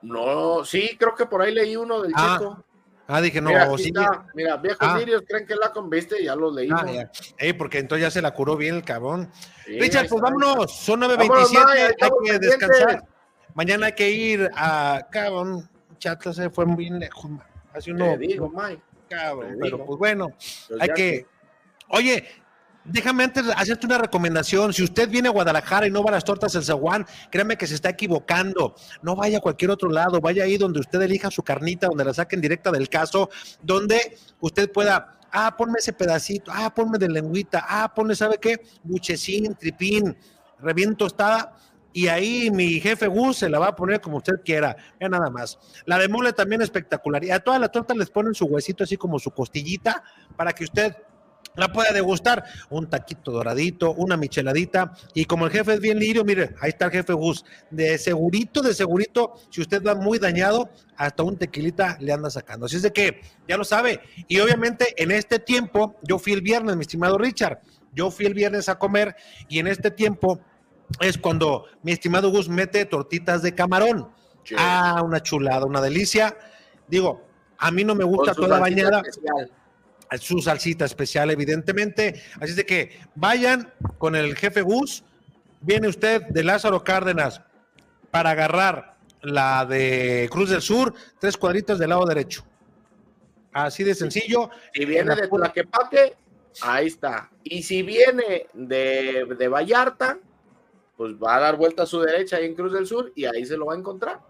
No, sí, creo que por ahí leí uno del Ah, chico. Ah, dije, no, mira, sí. está, mira, viejos Ah. lirios creen que la conviste, ya lo leímos. Ah, ya. Ey, porque entonces ya se la curó bien el cabrón. Sí, Richard, pues vámonos, son Vámonos, 9.27, Maya, hay que pendientes. descansar. Mañana hay que ir a, cabrón, Chatla se fue bien lejos, hace uno, Te digo, Mike. cabrón, te pero digo. pues bueno, Pues hay que, oye, déjame antes hacerte una recomendación, si usted viene a Guadalajara y no va a las tortas El Zaguán, créame que se está equivocando, no vaya a cualquier otro lado, vaya ahí donde usted elija su carnita, donde la saquen directa del caso, donde usted pueda ah, ponme ese pedacito, ah, ponme de lengüita, ah, ponle, ¿sabe qué? Buchecín, tripín, reviento tostada, y ahí mi jefe Gus se la va a poner como usted quiera, ya nada más. La de mole también espectacular, y a todas las tortas les ponen su huesito así como su costillita, para que usted la puede degustar. Un taquito doradito, una micheladita. Y como el jefe es bien lirio, mire, ahí está el jefe Gus. De segurito, de segurito, si usted va muy dañado, hasta un tequilita le anda sacando. Así es de que ya lo sabe. Y obviamente en este tiempo, yo fui el viernes, mi estimado Richard. Yo fui el viernes a comer y en este tiempo es cuando mi estimado Gus mete tortitas de camarón. Ah, una chulada, una delicia. Digo, a mí no me gusta toda bañada especial. Su salsita especial, evidentemente. Así es de que vayan con el jefe Gus. Viene usted de Lázaro Cárdenas para agarrar la de Cruz del Sur, tres cuadritos del lado derecho. Así de sencillo. Si viene de Tlaquepaque, ahí está. Y si viene de, de Vallarta, pues va a dar vuelta a su derecha ahí en Cruz del Sur y ahí se lo va a encontrar.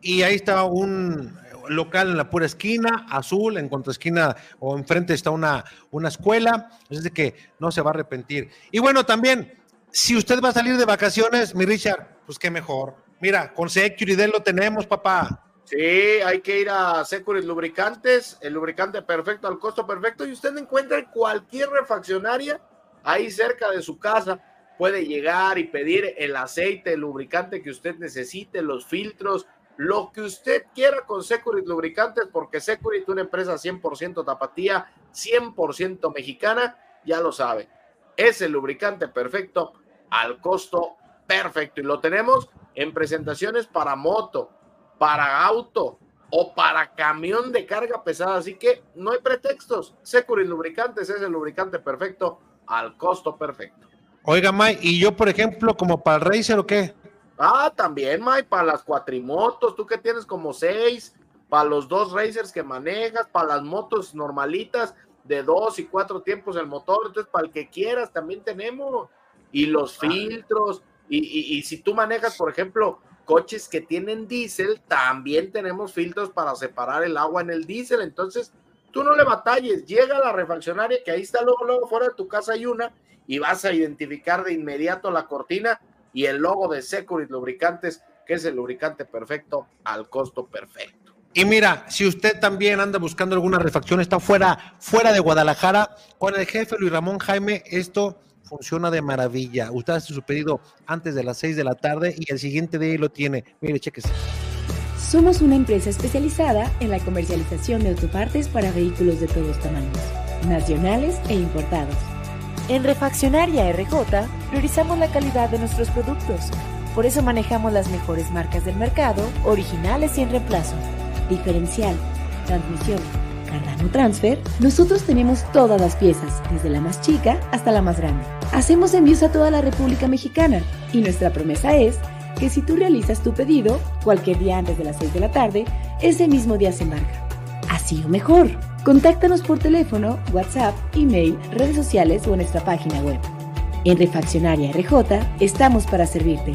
Y ahí está un local en la pura esquina, azul, en contraesquina o enfrente está una, una escuela. Es que no se va a arrepentir. Y bueno, también, si usted va a salir de vacaciones, mi Richard, pues qué mejor. Mira, con Securiday lo tenemos, papá. Sí, hay que ir a Securis Lubricantes, el lubricante perfecto al costo perfecto y usted encuentra en cualquier refaccionaria ahí cerca de su casa. Puede llegar y pedir el aceite, el lubricante que usted necesite, los filtros, lo que usted quiera con Securit Lubricantes, porque Securit, una empresa 100% tapatía, 100% mexicana, ya lo sabe. Es el lubricante perfecto al costo perfecto. Y lo tenemos en presentaciones para moto, para auto o para camión de carga pesada. Así que no hay pretextos. Securit Lubricantes es el lubricante perfecto al costo perfecto. Oiga, May, y yo, por ejemplo, como para el Racer o qué? Ah, también, Mike, para las cuatrimotos, tú que tienes como seis, para los dos racers que manejas, para las motos normalitas de dos y cuatro tiempos el motor, entonces para el que quieras también tenemos. Y los filtros, y, y- y si tú manejas, por ejemplo, coches que tienen diésel, también tenemos filtros para separar el agua en el diésel, entonces tú no le batalles, llega a la refaccionaria, que ahí está luego, luego fuera de tu casa hay una, y vas a identificar de inmediato la cortina y el logo de Securit Lubricantes, que es el lubricante perfecto al costo perfecto. Y mira, si usted también anda buscando alguna refacción, está fuera, fuera de Guadalajara, con el jefe Luis Ramón Jaime, esto funciona de maravilla. Usted hace su pedido antes de las 6 de la tarde y el siguiente día lo tiene. Mire, chequese. Somos una empresa especializada en la comercialización de autopartes para vehículos de todos tamaños, nacionales e importados. En Refaccionaria RJ priorizamos la calidad de nuestros productos. Por eso manejamos las mejores marcas del mercado, originales y en reemplazo. Diferencial, transmisión, Cardano Transfer. Nosotros tenemos todas las piezas, desde la más chica hasta la más grande. Hacemos envíos a toda la República Mexicana y nuestra promesa es que si tú realizas tu pedido cualquier día antes de las 6 de la tarde, ese mismo día se embarca. Así o mejor. Contáctanos por teléfono, WhatsApp, email, redes sociales o en nuestra página web. En Refaccionaria RJ estamos para servirte.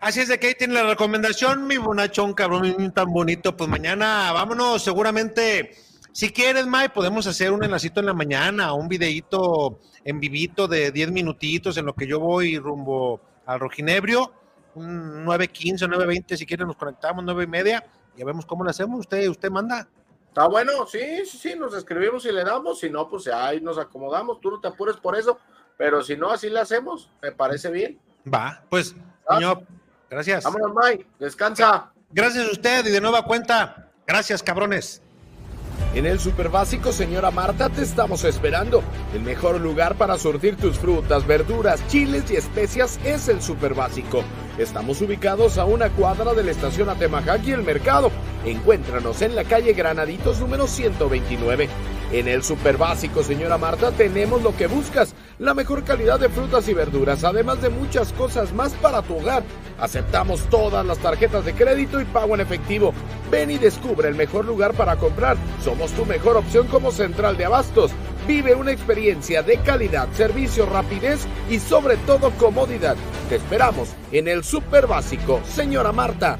Así es de que ahí tiene la recomendación, mi bonachón, cabrón, tan bonito. Pues mañana, vámonos, seguramente, si quieres, May, podemos hacer un enlacito en la mañana, un videíto en vivito de 10 minutitos en lo que yo voy rumbo al Rojinebrio, un 9.15, 9.20, si quieren nos conectamos, 9 y media, y vemos cómo lo hacemos, usted, usted manda. Está bueno, sí, sí, sí, nos escribimos y le damos, si no, pues ahí nos acomodamos, tú no te apures por eso, pero si no, así le hacemos, me parece bien. Va, pues, señor, gracias. Vámonos, Mike, descansa. Gracias a usted y de nueva cuenta, gracias, cabrones. En el Super Básico, señora Marta, te estamos esperando. El mejor lugar para surtir tus frutas, verduras, chiles y especias es el Super Básico. Estamos ubicados a una cuadra de la estación Atemajac y el mercado. Encuéntranos en la calle Granaditos número 129. En el Super Básico, señora Marta, tenemos lo que buscas. La mejor calidad de frutas y verduras, además de muchas cosas más para tu hogar. Aceptamos todas las tarjetas de crédito y pago en efectivo. Ven y descubre el mejor lugar para comprar. Somos tu mejor opción como central de abastos. Vive una experiencia de calidad, servicio, rapidez y sobre todo comodidad. Te esperamos en el Super Básico, señora Marta.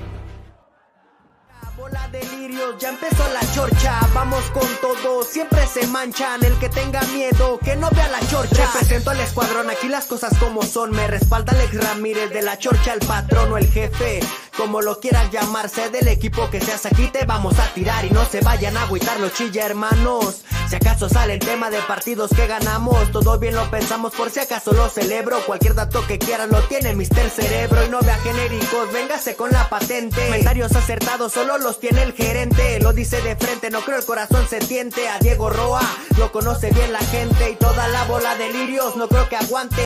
Bola de lirios, ya empezó la chorcha. Vamos con todo, siempre se manchan. El que tenga miedo, que no vea la chorcha. Represento al escuadrón, aquí las cosas como son. Me respalda Alex Ramírez de la chorcha, el patrón o el jefe. Como lo quieras llamarse, del equipo que seas aquí te vamos a tirar y no se vayan a agüitar los chilla hermanos. Si acaso sale el tema de partidos que ganamos, todo bien lo pensamos por si acaso lo celebro. Cualquier dato que quieran lo tiene Mister Cerebro y no vea genéricos, véngase con la patente. Comentarios acertados solo los tiene el gerente, lo dice de frente, no creo el corazón se tiente. A Diego Roa lo conoce bien la gente y toda la bola de lirios, no creo que aguante.